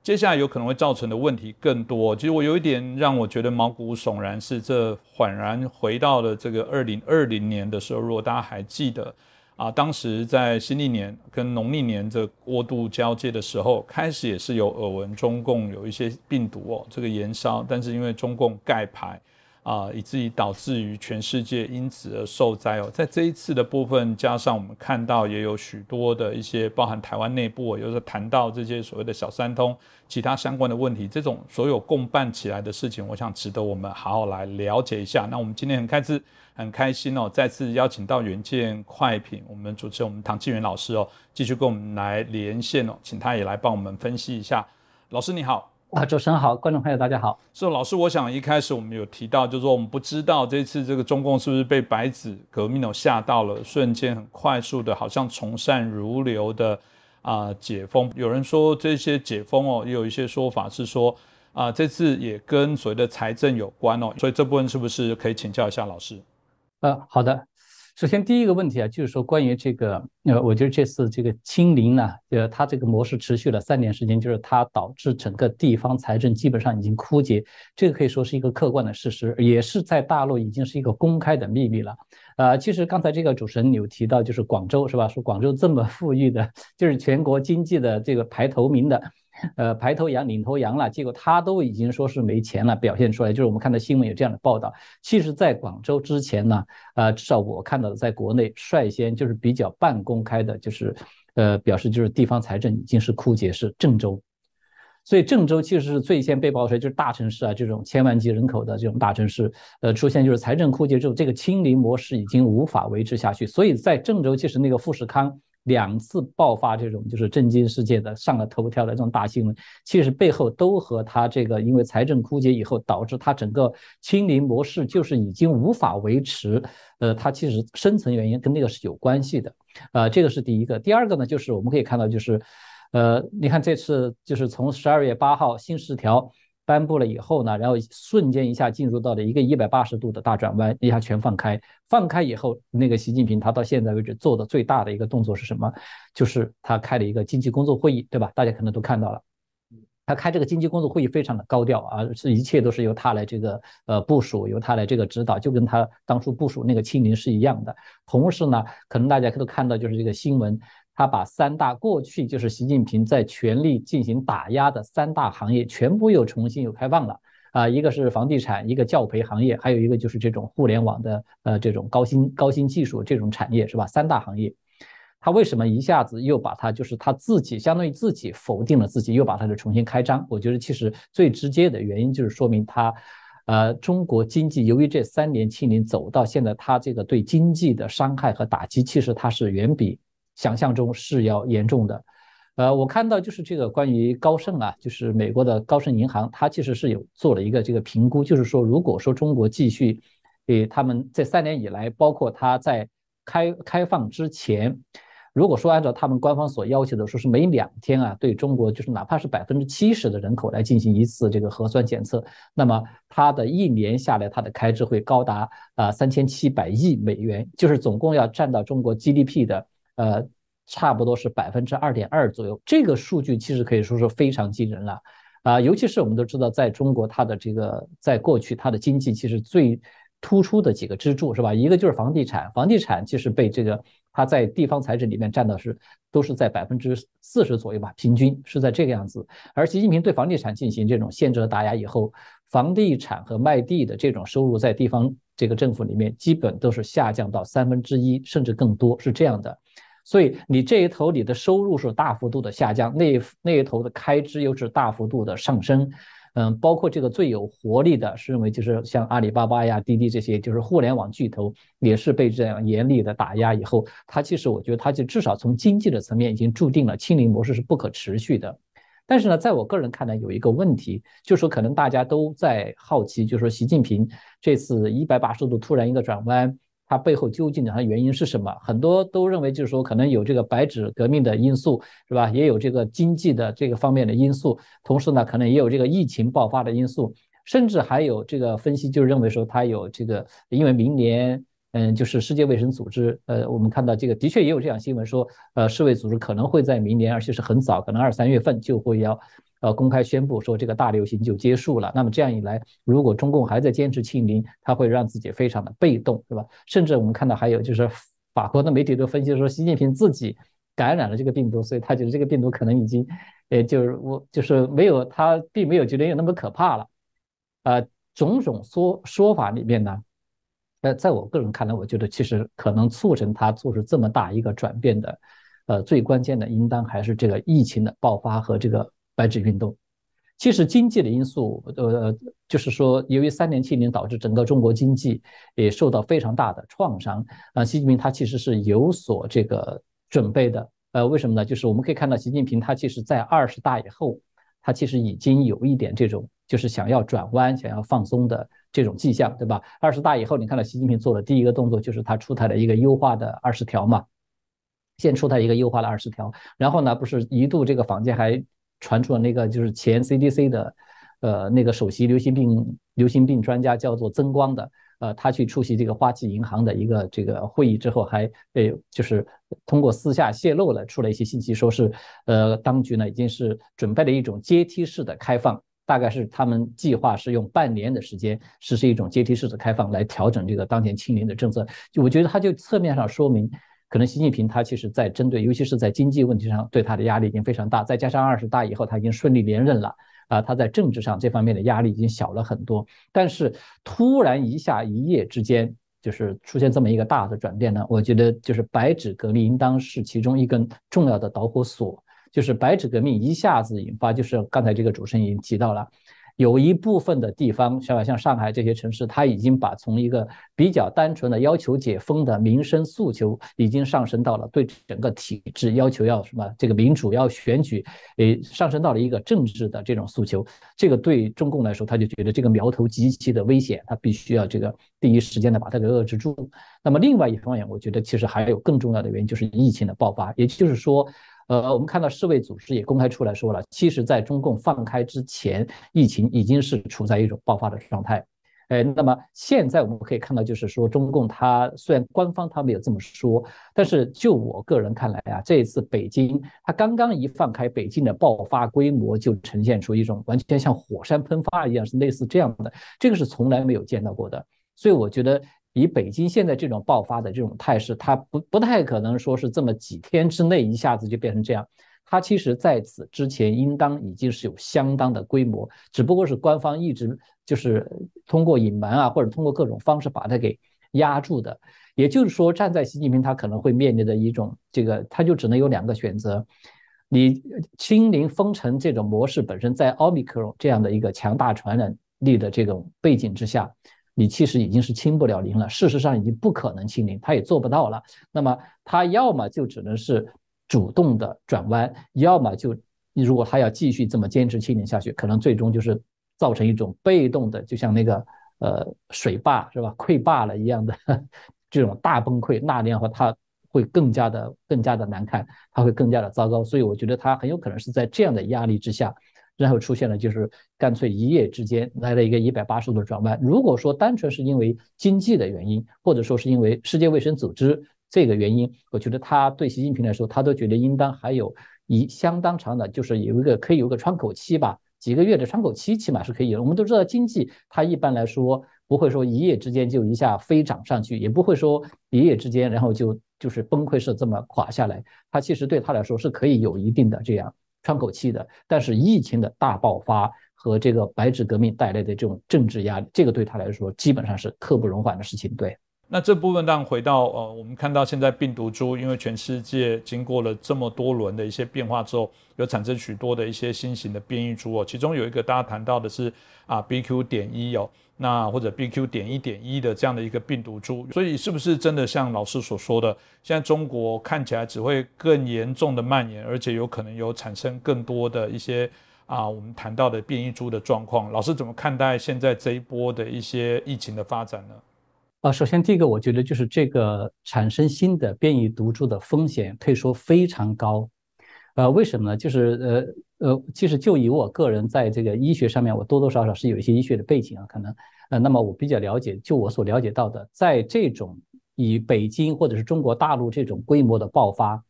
[SPEAKER 1] 接下来有可能会造成的问题更多。其实我有一点让我觉得毛骨悚然，是这恍然回到了这个二零二零年的时候。如果大家还记得啊，当时在新历年跟农历年这过渡交接的时候，开始也是有耳闻中共有一些病毒哦，这个延烧，但是因为中共盖牌。啊，以至于导致于全世界因此而受灾哦。在这一次的部分，加上我们看到也有许多的一些包含台湾内部，有时候谈到这些所谓的小三通，其他相关的问题，这种所有共办起来的事情，我想值得我们好好来了解一下。那我们今天很开心，很开心哦，再次邀请到远见快品我们主持人我们唐庆元老师哦，继续跟我们来连线哦，请他也来帮我们分析一下。老师你好。
[SPEAKER 3] 啊，主持人好，观众朋友大家好。
[SPEAKER 1] 是老师，我想一开始我们有提到，就是说我们不知道这次这个中共是不是被白纸革命哦吓到了，瞬间很快速的，好像从善如流的啊解封。有人说这些解封哦，也有一些说法是说啊，这次也跟所谓的财政有关哦，所以这部分是不是可以请教一下老师？
[SPEAKER 3] 呃，好的。首先，第一个问题啊，就是说关于这个，呃，我觉得这次这个清零呢，呃，它这个模式持续了三年时间，就是它导致整个地方财政基本上已经枯竭，这个可以说是一个客观的事实，也是在大陆已经是一个公开的秘密了。呃，其实刚才这个主持人有提到，就是广州是吧？说广州这么富裕的，就是全国经济的这个排头名的。呃，排头羊、领头羊了，结果他都已经说是没钱了，表现出来就是我们看到新闻有这样的报道。其实，在广州之前呢，呃，至少我看到的，在国内率先就是比较半公开的，就是呃，表示就是地方财政已经是枯竭，是郑州。所以郑州其实是最先被爆出来，就是大城市啊，这种千万级人口的这种大城市，呃，出现就是财政枯竭之后，这个清零模式已经无法维持下去。所以在郑州，其实那个富士康。两次爆发这种就是震惊世界的上了头条的这种大新闻，其实背后都和他这个因为财政枯竭以后导致他整个清零模式就是已经无法维持，呃，它其实深层原因跟那个是有关系的，呃，这个是第一个。第二个呢，就是我们可以看到，就是，呃，你看这次就是从十二月八号新十条。颁布了以后呢，然后瞬间一下进入到了一个一百八十度的大转弯，一下全放开。放开以后，那个习近平他到现在为止做的最大的一个动作是什么？就是他开了一个经济工作会议，对吧？大家可能都看到了，他开这个经济工作会议非常的高调啊，是一切都是由他来这个呃部署，由他来这个指导，就跟他当初部署那个清零是一样的。同时呢，可能大家都看到就是这个新闻。他把三大过去就是习近平在全力进行打压的三大行业全部又重新又开放了啊，一个是房地产，一个教培行业，还有一个就是这种互联网的呃这种高新高新技术这种产业是吧？三大行业，他为什么一下子又把它就是他自己相当于自己否定了自己，又把它的重新开张？我觉得其实最直接的原因就是说明他，呃，中国经济由于这三年清零走到现在，他这个对经济的伤害和打击，其实它是远比。想象中是要严重的，呃，我看到就是这个关于高盛啊，就是美国的高盛银行，它其实是有做了一个这个评估，就是说，如果说中国继续，给，他们这三年以来，包括它在开开放之前，如果说按照他们官方所要求的，说是每两天啊，对中国就是哪怕是百分之七十的人口来进行一次这个核酸检测，那么它的一年下来，它的开支会高达啊三千七百亿美元，就是总共要占到中国 GDP 的。呃，差不多是百分之二点二左右，这个数据其实可以说是非常惊人了，啊，尤其是我们都知道，在中国它的这个在过去它的经济其实最突出的几个支柱是吧？一个就是房地产，房地产其实被这个它在地方财政里面占的是都是在百分之四十左右吧，平均是在这个样子。而习近平对房地产进行这种限制和打压以后，房地产和卖地的这种收入在地方这个政府里面基本都是下降到三分之一甚至更多，是这样的。所以你这一头你的收入是大幅度的下降，那一那一头的开支又是大幅度的上升，嗯，包括这个最有活力的是认为就是像阿里巴巴呀、滴滴这些，就是互联网巨头也是被这样严厉的打压以后，它其实我觉得它就至少从经济的层面已经注定了清零模式是不可持续的。但是呢，在我个人看来有一个问题，就是说可能大家都在好奇，就是说习近平这次一百八十度突然一个转弯。它背后究竟的它原因是什么？很多都认为就是说可能有这个白纸革命的因素，是吧？也有这个经济的这个方面的因素，同时呢，可能也有这个疫情爆发的因素，甚至还有这个分析就认为说它有这个，因为明年，嗯，就是世界卫生组织，呃，我们看到这个的确也有这样新闻说，呃，世卫组织可能会在明年，而且是很早，可能二三月份就会要。呃，公开宣布说这个大流行就结束了。那么这样一来，如果中共还在坚持清零，他会让自己非常的被动，是吧？甚至我们看到还有就是法国的媒体都分析说，习近平自己感染了这个病毒，所以他觉得这个病毒可能已经，呃，就是我就是没有他并没有觉得有那么可怕了。呃，种种说说法里面呢，呃，在我个人看来，我觉得其实可能促成他做出这么大一个转变的，呃，最关键的应当还是这个疫情的爆发和这个。白纸运动，其实经济的因素，呃，就是说，由于三年清零导致整个中国经济也受到非常大的创伤啊。习近平他其实是有所这个准备的，呃，为什么呢？就是我们可以看到，习近平他其实在二十大以后，他其实已经有一点这种就是想要转弯、想要放松的这种迹象，对吧？二十大以后，你看到习近平做的第一个动作就是他出台了一个优化的二十条嘛，先出台一个优化的二十条，然后呢，不是一度这个坊间还。传出了那个就是前 CDC 的，呃，那个首席流行病流行病专家叫做曾光的，呃，他去出席这个花旗银行的一个这个会议之后，还被就是通过私下泄露了出了一些信息，说是呃，当局呢已经是准备了一种阶梯式的开放，大概是他们计划是用半年的时间实施一种阶梯式的开放来调整这个当前清零的政策。就我觉得他就侧面上说明。可能习近平他其实在针对，尤其是在经济问题上对他的压力已经非常大，再加上二十大以后他已经顺利连任了啊，他在政治上这方面的压力已经小了很多。但是突然一下一夜之间就是出现这么一个大的转变呢，我觉得就是白纸革命应当是其中一根重要的导火索，就是白纸革命一下子引发，就是刚才这个主持人已经提到了。有一部分的地方，像像上海这些城市，它已经把从一个比较单纯的要求解封的民生诉求，已经上升到了对整个体制要求要什么这个民主要选举，诶，上升到了一个政治的这种诉求。这个对中共来说，他就觉得这个苗头极其的危险，他必须要这个第一时间的把它给遏制住。那么另外一方面，我觉得其实还有更重要的原因，就是疫情的爆发，也就是说。呃，我们看到世卫组织也公开出来说了，其实在中共放开之前，疫情已经是处在一种爆发的状态。哎，那么现在我们可以看到，就是说中共它虽然官方它没有这么说，但是就我个人看来啊，这一次北京它刚刚一放开，北京的爆发规模就呈现出一种完全像火山喷发一样，是类似这样的，这个是从来没有见到过的。所以我觉得，以北京现在这种爆发的这种态势，它不不太可能说是这么几天之内一下子就变成这样。它其实在此之前应当已经是有相当的规模，只不过是官方一直。就是通过隐瞒啊，或者通过各种方式把它给压住的。也就是说，站在习近平他可能会面临的一种这个，他就只能有两个选择：你清零封城这种模式本身，在奥密克戎这样的一个强大传染力的这种背景之下，你其实已经是清不了零了。事实上，已经不可能清零，他也做不到了。那么，他要么就只能是主动的转弯，要么就如果他要继续这么坚持清零下去，可能最终就是。造成一种被动的，就像那个呃水坝是吧，溃坝了一样的 这种大崩溃，那样的话他会更加的更加的难看，他会更加的糟糕。所以我觉得他很有可能是在这样的压力之下，然后出现了就是干脆一夜之间来了一个一百八十度的转弯。如果说单纯是因为经济的原因，或者说是因为世界卫生组织这个原因，我觉得他对习近平来说，他都觉得应当还有一相当长的，就是有一个可以有个窗口期吧。几个月的窗口期起码是可以的。我们都知道，经济它一般来说不会说一夜之间就一下飞涨上去，也不会说一夜之间然后就就是崩溃式这么垮下来。它其实对他来说是可以有一定的这样喘口气的。但是疫情的大爆发和这个白纸革命带来的这种政治压力，这个对他来说基本上是刻不容缓的事情。对。
[SPEAKER 1] 那这部分当然回到呃，我们看到现在病毒株，因为全世界经过了这么多轮的一些变化之后，有产生许多的一些新型的变异株哦。其中有一个大家谈到的是啊 BQ. 点一哦，那或者 BQ. 点一点一的这样的一个病毒株。所以是不是真的像老师所说的，现在中国看起来只会更严重的蔓延，而且有可能有产生更多的一些啊我们谈到的变异株的状况？老师怎么看待现在这一波的一些疫情的发展呢？
[SPEAKER 3] 啊，首先第一个，我觉得就是这个产生新的变异毒株的风险可以说非常高。呃，为什么呢？就是呃呃，其实就以我个人在这个医学上面，我多多少少是有一些医学的背景啊，可能呃，那么我比较了解，就我所了解到的，在这种以北京或者是中国大陆这种规模的爆发。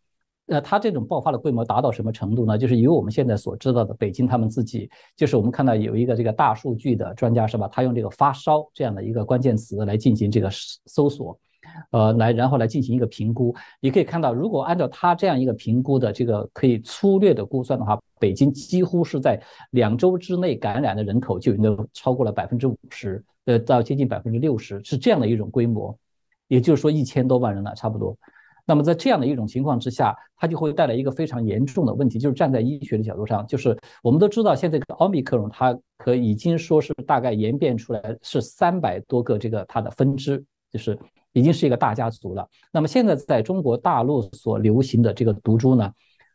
[SPEAKER 3] 那它这种爆发的规模达到什么程度呢？就是以我们现在所知道的，北京他们自己，就是我们看到有一个这个大数据的专家是吧？他用这个发烧这样的一个关键词来进行这个搜索，呃，来然后来进行一个评估。你可以看到，如果按照他这样一个评估的这个可以粗略的估算的话，北京几乎是在两周之内感染的人口就已经超过了百分之五十，呃，到接近百分之六十，是这样的一种规模，也就是说一千多万人了，差不多。那么在这样的一种情况之下，它就会带来一个非常严重的问题，就是站在医学的角度上，就是我们都知道，现在这个奥密克戎它可已经说是大概演变出来是三百多个这个它的分支，就是已经是一个大家族了。那么现在在中国大陆所流行的这个毒株呢，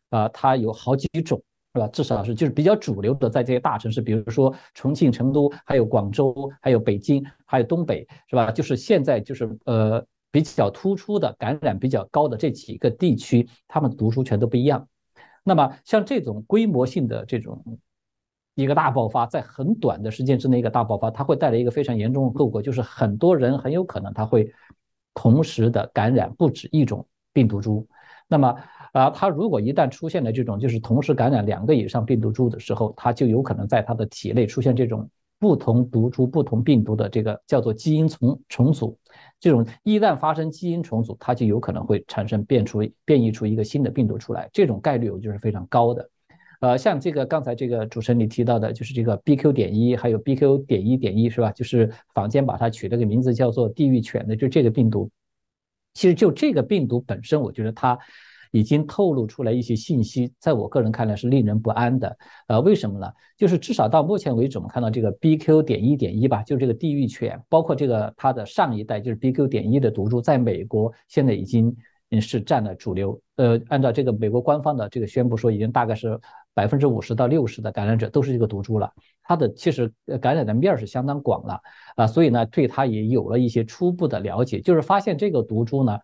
[SPEAKER 3] 啊，它有好几种，是吧？至少是就是比较主流的，在这些大城市，比如说重庆、成都，还有广州，还有北京，还有东北，是吧？就是现在就是呃。比较突出的感染比较高的这几个地区，他们的毒株全都不一样。那么像这种规模性的这种一个大爆发，在很短的时间之内一个大爆发，它会带来一个非常严重的后果，就是很多人很有可能他会同时的感染不止一种病毒株。那么啊，他如果一旦出现了这种就是同时感染两个以上病毒株的时候，他就有可能在他的体内出现这种不同毒株、不同病毒的这个叫做基因重重组。这种一旦发生基因重组，它就有可能会产生变出变异出一个新的病毒出来，这种概率我就是非常高的。呃，像这个刚才这个主持人你提到的，就是这个 BQ. 点一，还有 BQ. 点一点一，是吧？就是坊间把它取了个名字叫做“地狱犬”的，就这个病毒。其实就这个病毒本身，我觉得它。已经透露出来一些信息，在我个人看来是令人不安的。呃，为什么呢？就是至少到目前为止，我们看到这个 BQ. 点一点一吧，就这个地狱犬，包括这个它的上一代就是 BQ. 点一的毒株，在美国现在已经是占了主流。呃，按照这个美国官方的这个宣布说，已经大概是百分之五十到六十的感染者都是这个毒株了。它的其实感染的面是相当广了啊，所以呢，对它也有了一些初步的了解，就是发现这个毒株呢，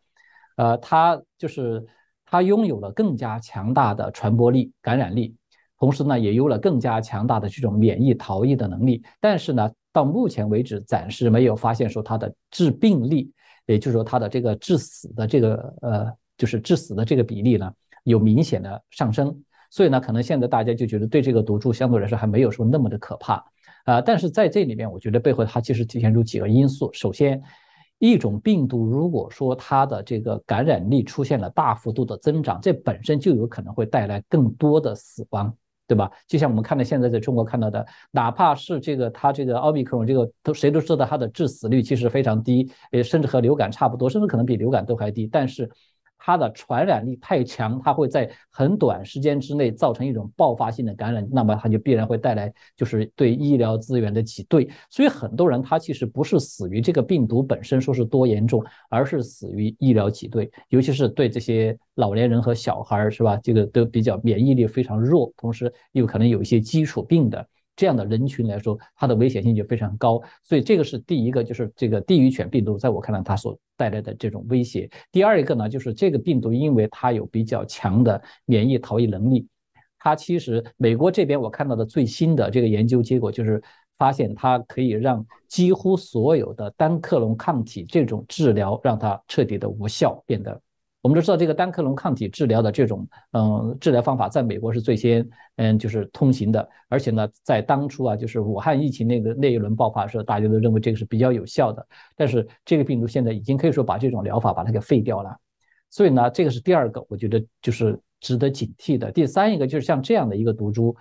[SPEAKER 3] 呃，它就是。它拥有了更加强大的传播力、感染力，同时呢，也有了更加强大的这种免疫逃逸的能力。但是呢，到目前为止，暂时没有发现说它的致病力，也就是说它的这个致死的这个呃，就是致死的这个比例呢，有明显的上升。所以呢，可能现在大家就觉得对这个毒株相对来说还没有说那么的可怕啊。但是在这里面，我觉得背后它其实体现出几个因素。首先，一种病毒如果说它的这个感染力出现了大幅度的增长，这本身就有可能会带来更多的死亡，对吧？就像我们看到现在在中国看到的，哪怕是这个它这个奥密克戎这个都谁都知道它的致死率其实非常低，呃，甚至和流感差不多，甚至可能比流感都还低，但是。它的传染力太强，它会在很短时间之内造成一种爆发性的感染，那么它就必然会带来就是对医疗资源的挤兑。所以很多人他其实不是死于这个病毒本身说是多严重，而是死于医疗挤兑，尤其是对这些老年人和小孩儿，是吧？这个都比较免疫力非常弱，同时又可能有一些基础病的。这样的人群来说，它的危险性就非常高，所以这个是第一个，就是这个地狱犬病毒，在我看来，它所带来的这种威胁。第二一个呢，就是这个病毒，因为它有比较强的免疫逃逸能力，它其实美国这边我看到的最新的这个研究结果，就是发现它可以让几乎所有的单克隆抗体这种治疗让它彻底的无效，变得。我们都知道这个单克隆抗体治疗的这种嗯治疗方法，在美国是最先嗯就是通行的，而且呢，在当初啊，就是武汉疫情那个那一轮爆发的时候，大家都认为这个是比较有效的。但是这个病毒现在已经可以说把这种疗法把它给废掉了，所以呢，这个是第二个，我觉得就是值得警惕的。第三一个就是像这样的一个毒株，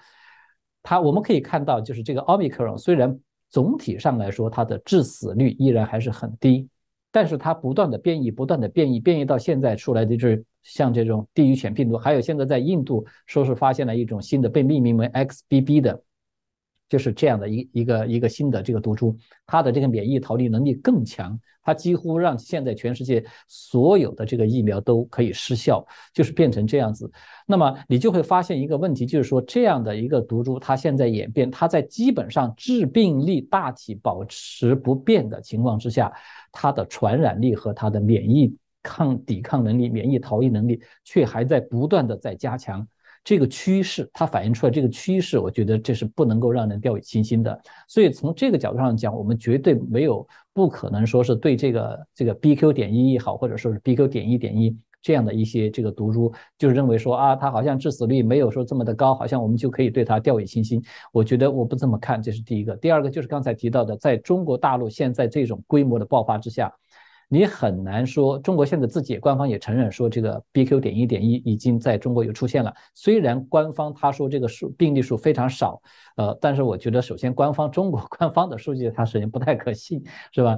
[SPEAKER 3] 它我们可以看到，就是这个奥密克戎，虽然总体上来说它的致死率依然还是很低。但是它不断的变异，不断的变异，变异到现在出来的就是像这种地狱犬病毒，还有现在在印度说是发现了一种新的被命名为 XBB 的。就是这样的一一个一个新的这个毒株，它的这个免疫逃离能力更强，它几乎让现在全世界所有的这个疫苗都可以失效，就是变成这样子。那么你就会发现一个问题，就是说这样的一个毒株，它现在演变，它在基本上致病力大体保持不变的情况之下，它的传染力和它的免疫抗抵抗能力、免疫逃逸能力却还在不断的在加强。这个趋势，它反映出来这个趋势，我觉得这是不能够让人掉以轻心的。所以从这个角度上讲，我们绝对没有不可能说是对这个这个 BQ. 点一也好，或者说是 BQ. 点一点一这样的一些这个毒株，就认为说啊，它好像致死率没有说这么的高，好像我们就可以对它掉以轻心。我觉得我不这么看，这是第一个。第二个就是刚才提到的，在中国大陆现在这种规模的爆发之下。你很难说，中国现在自己官方也承认说，这个 BQ. 点一点一已经在中国有出现了。虽然官方他说这个数病例数非常少，呃，但是我觉得首先官方中国 官方的数据它首先不太可信，是吧？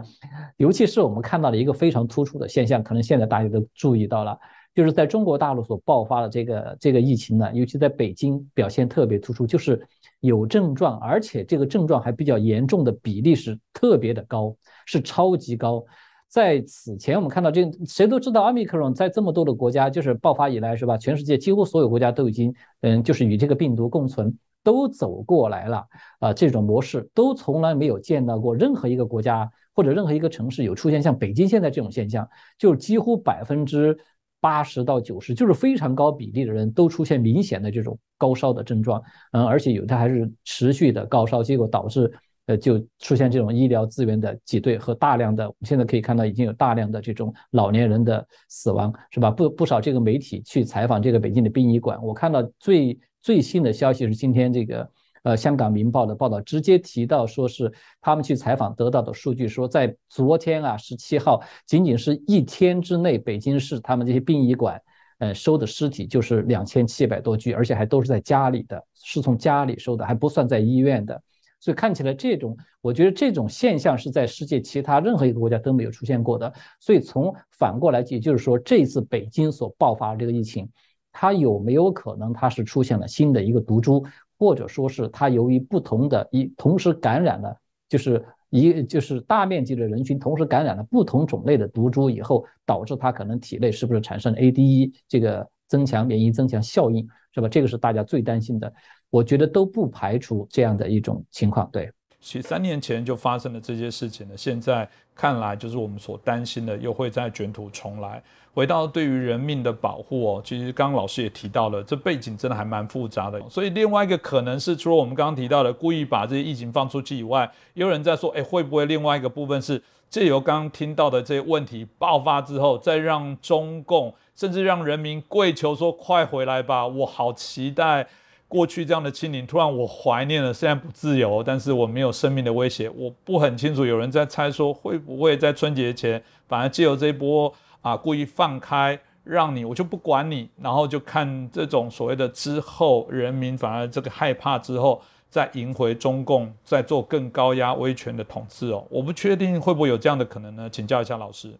[SPEAKER 3] 尤其是我们看到了一个非常突出的现象，可能现在大家都注意到了，就是在中国大陆所爆发的这个这个疫情呢，尤其在北京表现特别突出，就是有症状，而且这个症状还比较严重的比例是特别的高，是超级高。在此前，我们看到这谁都知道，奥密克戎在这么多的国家就是爆发以来，是吧？全世界几乎所有国家都已经，嗯，就是与这个病毒共存，都走过来了啊。这种模式都从来没有见到过任何一个国家或者任何一个城市有出现像北京现在这种现象，就是几乎百分之八十到九十，就是非常高比例的人都出现明显的这种高烧的症状，嗯，而且有的还是持续的高烧，结果导致。呃，就出现这种医疗资源的挤兑和大量的，我们现在可以看到已经有大量的这种老年人的死亡，是吧？不不少这个媒体去采访这个北京的殡仪馆，我看到最最新的消息是今天这个呃香港明报的报道，直接提到说是他们去采访得到的数据，说在昨天啊十七号，仅仅是一天之内，北京市他们这些殡仪馆，呃收的尸体就是两千七百多具，而且还都是在家里的，是从家里收的，还不算在医院的。所以看起来，这种我觉得这种现象是在世界其他任何一个国家都没有出现过的。所以从反过来，也就是说，这次北京所爆发这个疫情，它有没有可能它是出现了新的一个毒株，或者说是它由于不同的一同时感染了，就是一就是大面积的人群同时感染了不同种类的毒株以后，导致它可能体内是不是产生 ADE 这个增强免疫增强效应，是吧？这个是大家最担心的。我觉得都不排除这样的一种情况，对。
[SPEAKER 1] 其实三年前就发生了这些事情了，现在看来就是我们所担心的又会再卷土重来。回到对于人命的保护哦，其实刚刚老师也提到了，这背景真的还蛮复杂的。所以另外一个可能是，除了我们刚刚提到的故意把这些疫情放出去以外，也有人在说，哎，会不会另外一个部分是借由刚刚听到的这些问题爆发之后，再让中共甚至让人民跪求说，快回来吧，我好期待。过去这样的清零，突然我怀念了，虽然不自由，但是我没有生命的威胁。我不很清楚，有人在猜说会不会在春节前，反而借由这一波啊，故意放开，让你我就不管你，然后就看这种所谓的之后，人民反而这个害怕之后，再赢回中共，再做更高压威权的统治哦。我不确定会不会有这样的可能呢？请教一下老师。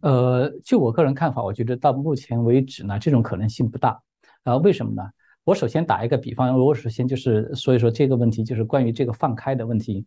[SPEAKER 3] 呃，就我个人看法，我觉得到目前为止呢，这种可能性不大。啊，为什么呢？我首先打一个比方，我首先就是所以说这个问题就是关于这个放开的问题。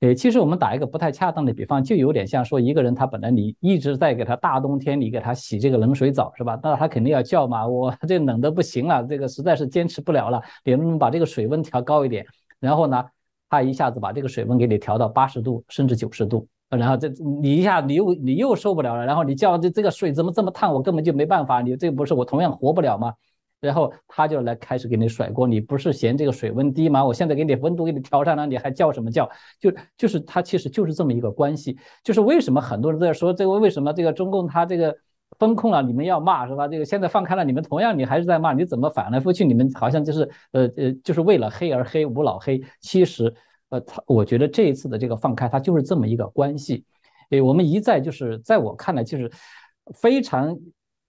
[SPEAKER 3] 呃，其实我们打一个不太恰当的比方，就有点像说一个人他本来你一直在给他大冬天你给他洗这个冷水澡是吧？那他肯定要叫嘛，我这冷的不行了，这个实在是坚持不了了，你能不能把这个水温调高一点？然后呢，他一下子把这个水温给你调到八十度甚至九十度，然后这你一下你又你又受不了了，然后你叫这这个水怎么这么烫？我根本就没办法，你这不是我同样活不了吗？然后他就来开始给你甩锅，你不是嫌这个水温低吗？我现在给你温度给你调上了，你还叫什么叫？就就是他其实就是这么一个关系。就是为什么很多人都在说这个为什么这个中共他这个风控了，你们要骂是吧？这个现在放开了，你们同样你还是在骂，你怎么反来覆去？你们好像就是呃呃，就是为了黑而黑，无脑黑。其实呃，他我觉得这一次的这个放开，它就是这么一个关系。诶，我们一再就是在我看来就是非常。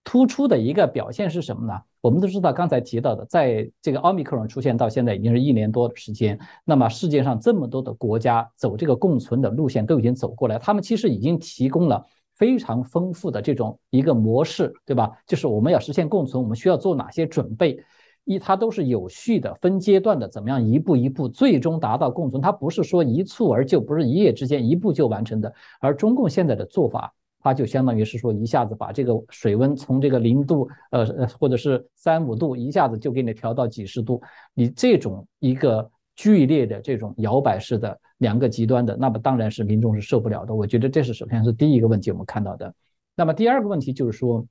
[SPEAKER 3] 突出的一个表现是什么呢？我们都知道，刚才提到的，在这个奥密克戎出现到现在已经是一年多的时间。那么世界上这么多的国家走这个共存的路线都已经走过来，他们其实已经提供了非常丰富的这种一个模式，对吧？就是我们要实现共存，我们需要做哪些准备？一，它都是有序的、分阶段的，怎么样一步一步最终达到共存？它不是说一蹴而就，不是一夜之间一步就完成的。而中共现在的做法。它就相当于是说，一下子把这个水温从这个零度，呃呃，或者是三五度，一下子就给你调到几十度。你这种一个剧烈的这种摇摆式的两个极端的，那么当然是民众是受不了的。我觉得这是首先是第一个问题我们看到的。那么第二个问题就是说，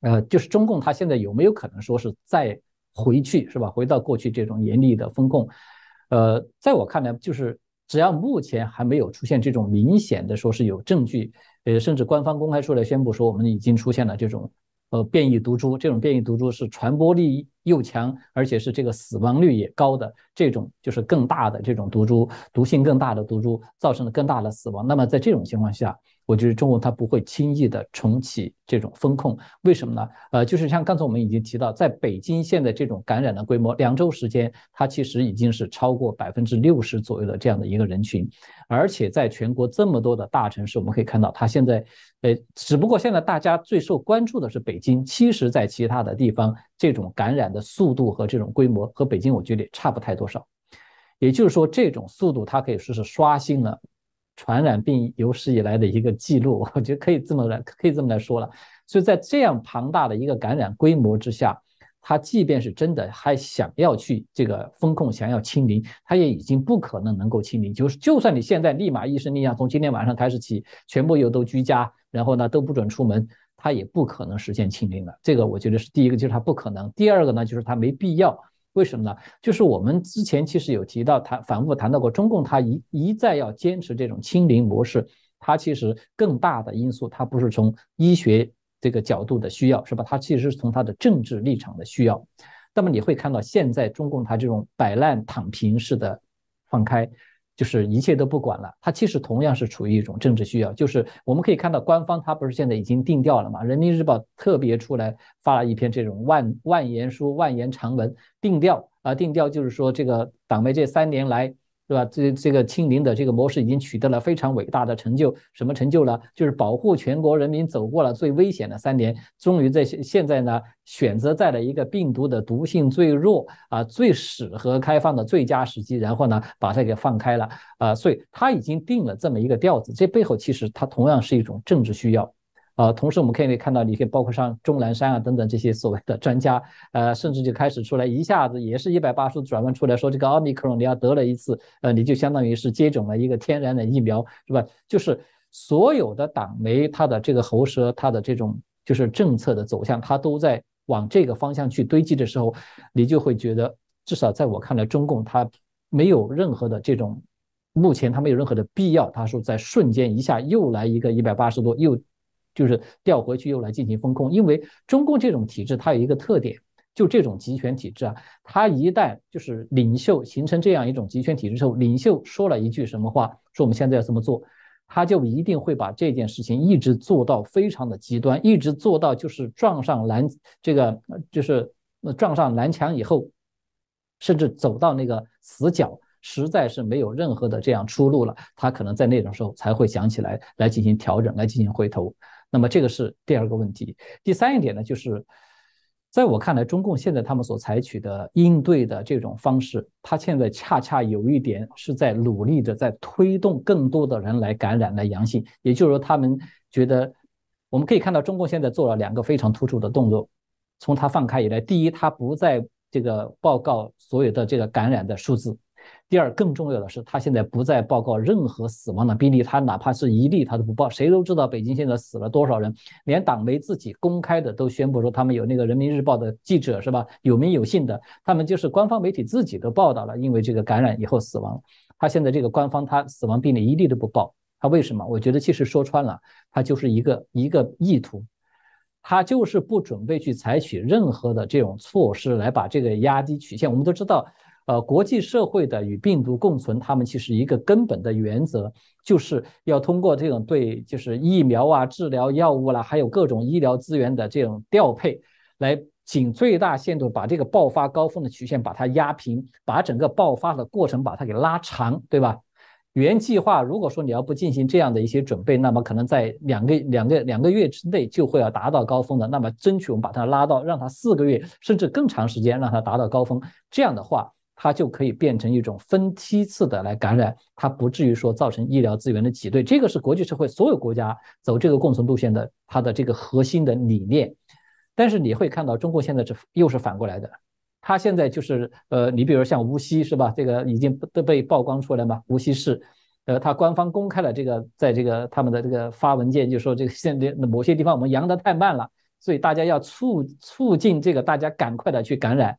[SPEAKER 3] 呃，就是中共它现在有没有可能说是再回去，是吧？回到过去这种严厉的风控？呃，在我看来，就是只要目前还没有出现这种明显的说是有证据。呃，甚至官方公开出来宣布说，我们已经出现了这种呃变异毒株，这种变异毒株是传播力又强，而且是这个死亡率也高的这种，就是更大的这种毒株，毒性更大的毒株，造成了更大的死亡。那么在这种情况下，我觉得中国它不会轻易的重启这种风控，为什么呢？呃，就是像刚才我们已经提到，在北京现在这种感染的规模，两周时间，它其实已经是超过百分之六十左右的这样的一个人群，而且在全国这么多的大城市，我们可以看到，它现在，呃，只不过现在大家最受关注的是北京，其实在其他的地方，这种感染的速度和这种规模和北京，我觉得也差不太多少，也就是说，这种速度它可以说是刷新了。传染病有史以来的一个记录，我觉得可以这么来，可以这么来说了。所以在这样庞大的一个感染规模之下，他即便是真的还想要去这个风控，想要清零，他也已经不可能能够清零。就是就算你现在立马一声令下，从今天晚上开始起，全部又都居家，然后呢都不准出门，他也不可能实现清零了。这个我觉得是第一个，就是他不可能；第二个呢，就是他没必要。为什么呢？就是我们之前其实有提到，谈反复谈到过，中共它一一再要坚持这种清零模式，它其实更大的因素，它不是从医学这个角度的需要，是吧？它其实是从它的政治立场的需要。那么你会看到，现在中共它这种摆烂躺平式的放开。就是一切都不管了，它其实同样是处于一种政治需要。就是我们可以看到，官方它不是现在已经定调了嘛？人民日报特别出来发了一篇这种万万言书、万言长文，定调啊，定调就是说这个党媒这三年来。对吧？这这个清零的这个模式已经取得了非常伟大的成就。什么成就呢？就是保护全国人民走过了最危险的三年，终于在现在呢，选择在了一个病毒的毒性最弱啊、最适合开放的最佳时机，然后呢，把它给放开了啊。所以他已经定了这么一个调子。这背后其实它同样是一种政治需要。啊，同时我们可以看到，你可以包括像钟南山啊等等这些所谓的专家，呃，甚至就开始出来一下子也是一百八十度转弯出来说，这个奥密克戎你要得了一次，呃，你就相当于是接种了一个天然的疫苗，是吧？就是所有的党媒它的这个喉舌，它的这种就是政策的走向，它都在往这个方向去堆积的时候，你就会觉得，至少在我看来，中共它没有任何的这种，目前它没有任何的必要，他说在瞬间一下又来一个一百八十度又。就是调回去又来进行风控，因为中共这种体制它有一个特点，就这种集权体制啊，它一旦就是领袖形成这样一种集权体制之后，领袖说了一句什么话，说我们现在要这么做，他就一定会把这件事情一直做到非常的极端，一直做到就是撞上蓝这个就是撞上蓝墙以后，甚至走到那个死角，实在是没有任何的这样出路了，他可能在那种时候才会想起来来进行调整，来进行回头。那么这个是第二个问题，第三一点呢，就是在我看来，中共现在他们所采取的应对的这种方式，他现在恰恰有一点是在努力的在推动更多的人来感染来阳性，也就是说，他们觉得我们可以看到，中共现在做了两个非常突出的动作，从他放开以来，第一，他不再这个报告所有的这个感染的数字。第二，更重要的是，他现在不再报告任何死亡的病例，他哪怕是一例他都不报。谁都知道北京现在死了多少人，连党媒自己公开的都宣布说，他们有那个人民日报的记者是吧？有名有姓的，他们就是官方媒体自己都报道了，因为这个感染以后死亡。他现在这个官方他死亡病例一例都不报，他为什么？我觉得其实说穿了，他就是一个一个意图，他就是不准备去采取任何的这种措施来把这个压低曲线。我们都知道。呃，国际社会的与病毒共存，他们其实一个根本的原则，就是要通过这种对，就是疫苗啊、治疗药物啦，还有各种医疗资源的这种调配，来尽最大限度把这个爆发高峰的曲线把它压平，把整个爆发的过程把它给拉长，对吧？原计划如果说你要不进行这样的一些准备，那么可能在两个两个两个月之内就会要达到高峰的，那么争取我们把它拉到让它四个月甚至更长时间让它达到高峰，这样的话。它就可以变成一种分梯次的来感染，它不至于说造成医疗资源的挤兑。这个是国际社会所有国家走这个共存路线的它的这个核心的理念。但是你会看到，中国现在这又是反过来的。它现在就是呃，你比如像无锡是吧？这个已经都被曝光出来嘛。无锡市，呃，它官方公开了这个，在这个他们的这个发文件就说，这个现在某些地方我们阳的太慢了，所以大家要促促进这个大家赶快的去感染。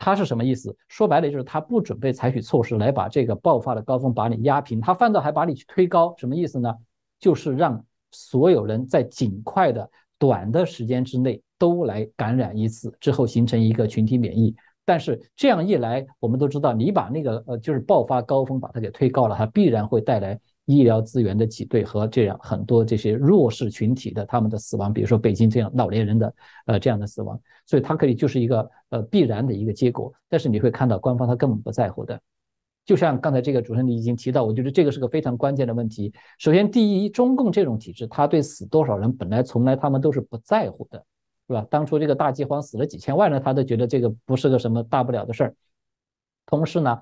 [SPEAKER 3] 他是什么意思？说白了就是他不准备采取措施来把这个爆发的高峰把你压平，他反倒还把你去推高，什么意思呢？就是让所有人在尽快的短的时间之内都来感染一次，之后形成一个群体免疫。但是这样一来，我们都知道，你把那个呃就是爆发高峰把它给推高了，它必然会带来。医疗资源的挤兑和这样很多这些弱势群体的他们的死亡，比如说北京这样老年人的呃这样的死亡，所以它可以就是一个呃必然的一个结果。但是你会看到官方他根本不在乎的，就像刚才这个主持人你已经提到，我觉得这个是个非常关键的问题。首先，第一，中共这种体制，他对死多少人本来从来他们都是不在乎的，是吧？当初这个大饥荒死了几千万呢，他都觉得这个不是个什么大不了的事儿。同时呢。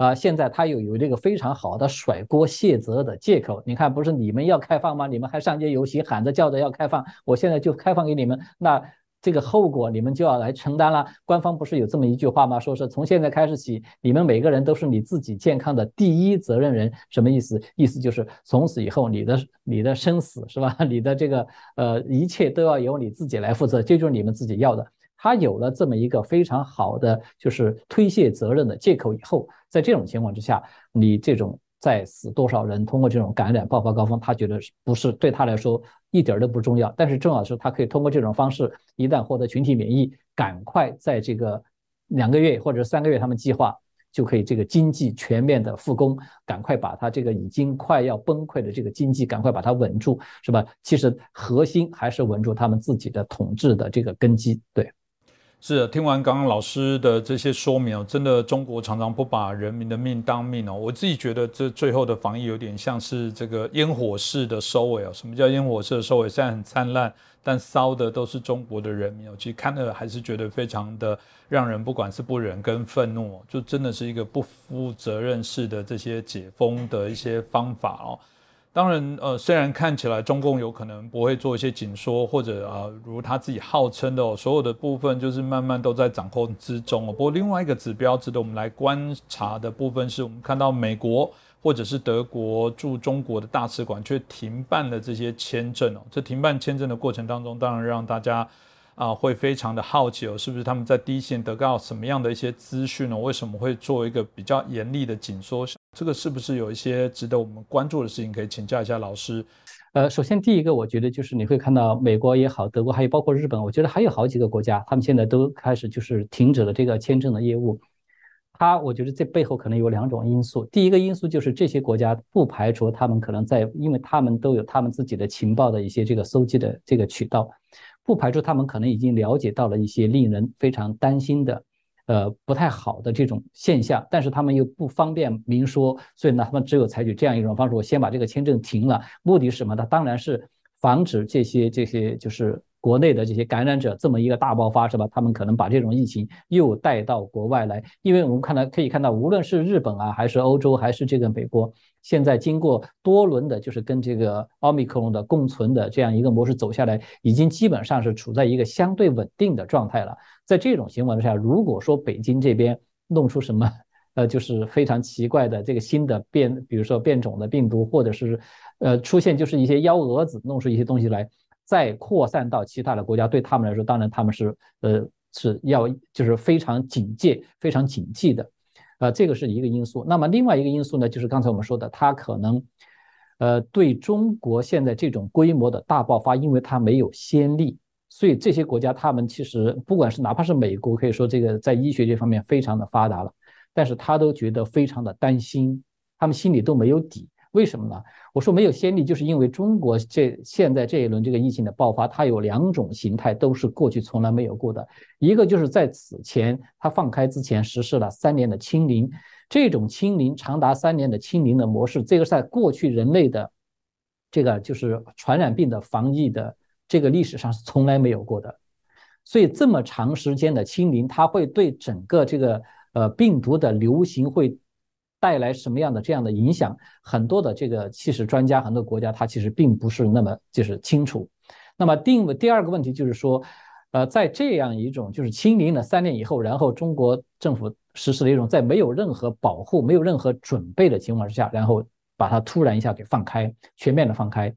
[SPEAKER 3] 啊，现在他又有这个非常好的甩锅卸责的借口。你看，不是你们要开放吗？你们还上街游行喊着叫着要开放，我现在就开放给你们，那这个后果你们就要来承担了。官方不是有这么一句话吗？说是从现在开始起，你们每个人都是你自己健康的第一责任人。什么意思？意思就是从此以后，你的你的生死是吧？你的这个呃一切都要由你自己来负责，这就是你们自己要的。他有了这么一个非常好的就是推卸责任的借口以后。在这种情况之下，你这种再死多少人，通过这种感染爆发高峰，他觉得不是对他来说一点都不重要。但是重要的是，他可以通过这种方式，一旦获得群体免疫，赶快在这个两个月或者三个月，他们计划就可以这个经济全面的复工，赶快把他这个已经快要崩溃的这个经济赶快把它稳住，是吧？其实核心还是稳住他们自己的统治的这个根基，对。
[SPEAKER 1] 是的，听完刚刚老师的这些说明哦，真的中国常常不把人民的命当命哦。我自己觉得这最后的防疫有点像是这个烟火式的收尾哦。什么叫烟火式的收尾？虽然很灿烂，但烧的都是中国的人民哦。其实看了还是觉得非常的让人不管是不忍跟愤怒，就真的是一个不负责任式的这些解封的一些方法哦。当然，呃，虽然看起来中共有可能不会做一些紧缩，或者啊，如他自己号称的哦，所有的部分就是慢慢都在掌控之中哦。不过，另外一个指标值得我们来观察的部分，是我们看到美国或者是德国驻中国的大使馆却停办了这些签证哦。这停办签证的过程当中，当然让大家。啊，会非常的好奇哦，是不是他们在第一线得到什么样的一些资讯呢？为什么会做一个比较严厉的紧缩？这个是不是有一些值得我们关注的事情？可以请教一下老师。
[SPEAKER 3] 呃，首先第一个，我觉得就是你会看到美国也好，德国还有包括日本，我觉得还有好几个国家，他们现在都开始就是停止了这个签证的业务。它，我觉得这背后可能有两种因素。第一个因素就是这些国家不排除他们可能在，因为他们都有他们自己的情报的一些这个搜集的这个渠道。不排除他们可能已经了解到了一些令人非常担心的，呃，不太好的这种现象，但是他们又不方便明说，所以呢，他们只有采取这样一种方式：我先把这个签证停了。目的是什么呢？当然是防止这些这些就是国内的这些感染者这么一个大爆发，是吧？他们可能把这种疫情又带到国外来，因为我们看到可以看到，无论是日本啊，还是欧洲，还是这个美国。现在经过多轮的，就是跟这个奥密克戎的共存的这样一个模式走下来，已经基本上是处在一个相对稳定的状态了。在这种情况之下，如果说北京这边弄出什么，呃，就是非常奇怪的这个新的变，比如说变种的病毒，或者是呃出现就是一些幺蛾子弄出一些东西来，再扩散到其他的国家，对他们来说，当然他们是呃是要就是非常警戒、非常警惕的。呃，这个是一个因素。那么另外一个因素呢，就是刚才我们说的，它可能，呃，对中国现在这种规模的大爆发，因为它没有先例，所以这些国家他们其实不管是哪怕是美国，可以说这个在医学这方面非常的发达了，但是他都觉得非常的担心，他们心里都没有底。为什么呢？我说没有先例，就是因为中国这现在这一轮这个疫情的爆发，它有两种形态，都是过去从来没有过的。一个就是在此前它放开之前实施了三年的清零，这种清零长达三年的清零的模式，这个在过去人类的这个就是传染病的防疫的这个历史上是从来没有过的。所以这么长时间的清零，它会对整个这个呃病毒的流行会。带来什么样的这样的影响？很多的这个其实专家，很多国家他其实并不是那么就是清楚。那么定第二个问题就是说，呃，在这样一种就是清零了三年以后，然后中国政府实施了一种在没有任何保护、没有任何准备的情况之下，然后把它突然一下给放开，全面的放开。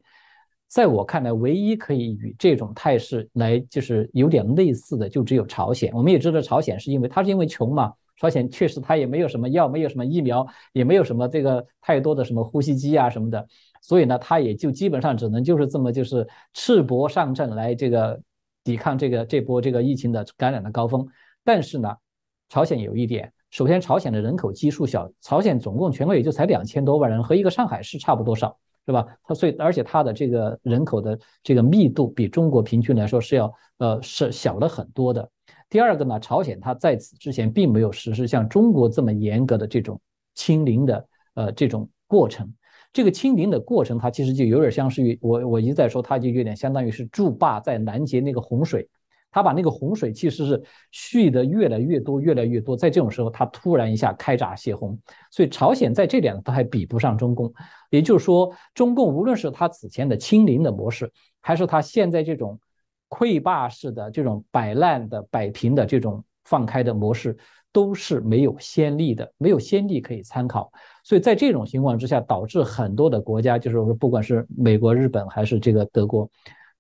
[SPEAKER 3] 在我看来，唯一可以与这种态势来就是有点类似的，就只有朝鲜。我们也知道，朝鲜是因为它是因为穷嘛。朝鲜确实，它也没有什么药，没有什么疫苗，也没有什么这个太多的什么呼吸机啊什么的，所以呢，它也就基本上只能就是这么就是赤膊上阵来这个抵抗这个这波这个疫情的感染的高峰。但是呢，朝鲜有一点，首先朝鲜的人口基数小，朝鲜总共全国也就才两千多万人，和一个上海市差不多少，是吧？它所以而且它的这个人口的这个密度比中国平均来说是要呃是小了很多的。第二个呢，朝鲜它在此之前并没有实施像中国这么严格的这种清零的呃这种过程。这个清零的过程，它其实就有点像是于我我一再说，它就有点相当于是筑坝在拦截那个洪水，它把那个洪水其实是蓄的越来越多，越来越多，在这种时候，它突然一下开闸泄洪。所以朝鲜在这点它还比不上中共。也就是说，中共无论是它此前的清零的模式，还是它现在这种。溃坝式的这种摆烂的、摆平的这种放开的模式，都是没有先例的，没有先例可以参考。所以在这种情况之下，导致很多的国家，就是说，不管是美国、日本还是这个德国，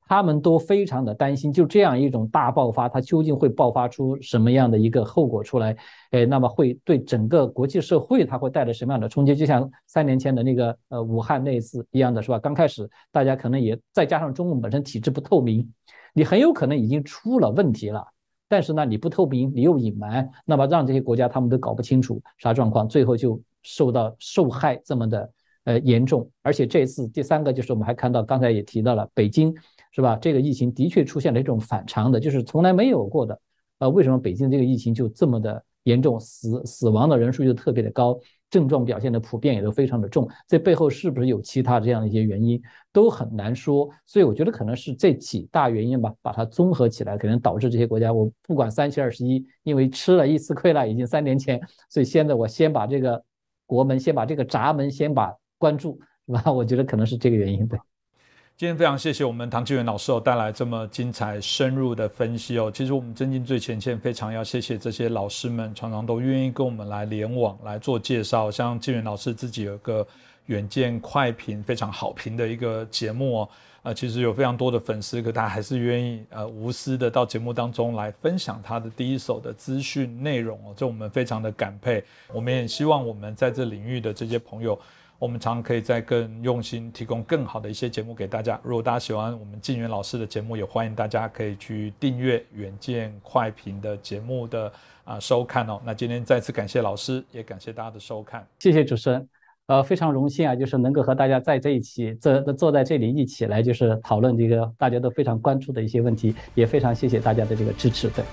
[SPEAKER 3] 他们都非常的担心，就这样一种大爆发，它究竟会爆发出什么样的一个后果出来？哎，那么会对整个国际社会，它会带来什么样的冲击？就像三年前的那个呃武汉那次一样的是吧？刚开始大家可能也再加上中共本身体制不透明。你很有可能已经出了问题了，但是呢，你不透明，你又隐瞒，那么让这些国家他们都搞不清楚啥状况，最后就受到受害这么的呃严重。而且这次第三个就是我们还看到，刚才也提到了北京，是吧？这个疫情的确出现了一种反常的，就是从来没有过的。呃，为什么北京这个疫情就这么的严重，死死亡的人数就特别的高？症状表现的普遍也都非常的重，这背后是不是有其他这样的一些原因，都很难说。所以我觉得可能是这几大原因吧，把它综合起来，可能导致这些国家，我不管三七二十一，因为吃了一次亏了，已经三年前，所以现在我先把这个国门，先把这个闸门先把关住，是吧？我觉得可能是这个原因，对。
[SPEAKER 1] 今天非常谢谢我们唐继元老师哦带来这么精彩深入的分析哦。其实我们真金最前线非常要谢谢这些老师们，常常都愿意跟我们来联网来做介绍。像继元老师自己有个远见快评非常好评的一个节目哦，呃，其实有非常多的粉丝，可他还是愿意呃无私的到节目当中来分享他的第一手的资讯内容哦，这我们非常的感佩。我们也希望我们在这领域的这些朋友。我们常可以再更用心提供更好的一些节目给大家。如果大家喜欢我们晋元老师的节目，也欢迎大家可以去订阅远见快评的节目的啊收看哦。那今天再次感谢老师，也感谢大家的收看。
[SPEAKER 3] 谢谢主持人，呃，非常荣幸啊，就是能够和大家在这一起坐坐在这里一起来就是讨论这个大家都非常关注的一些问题，也非常谢谢大家的这个支持，对。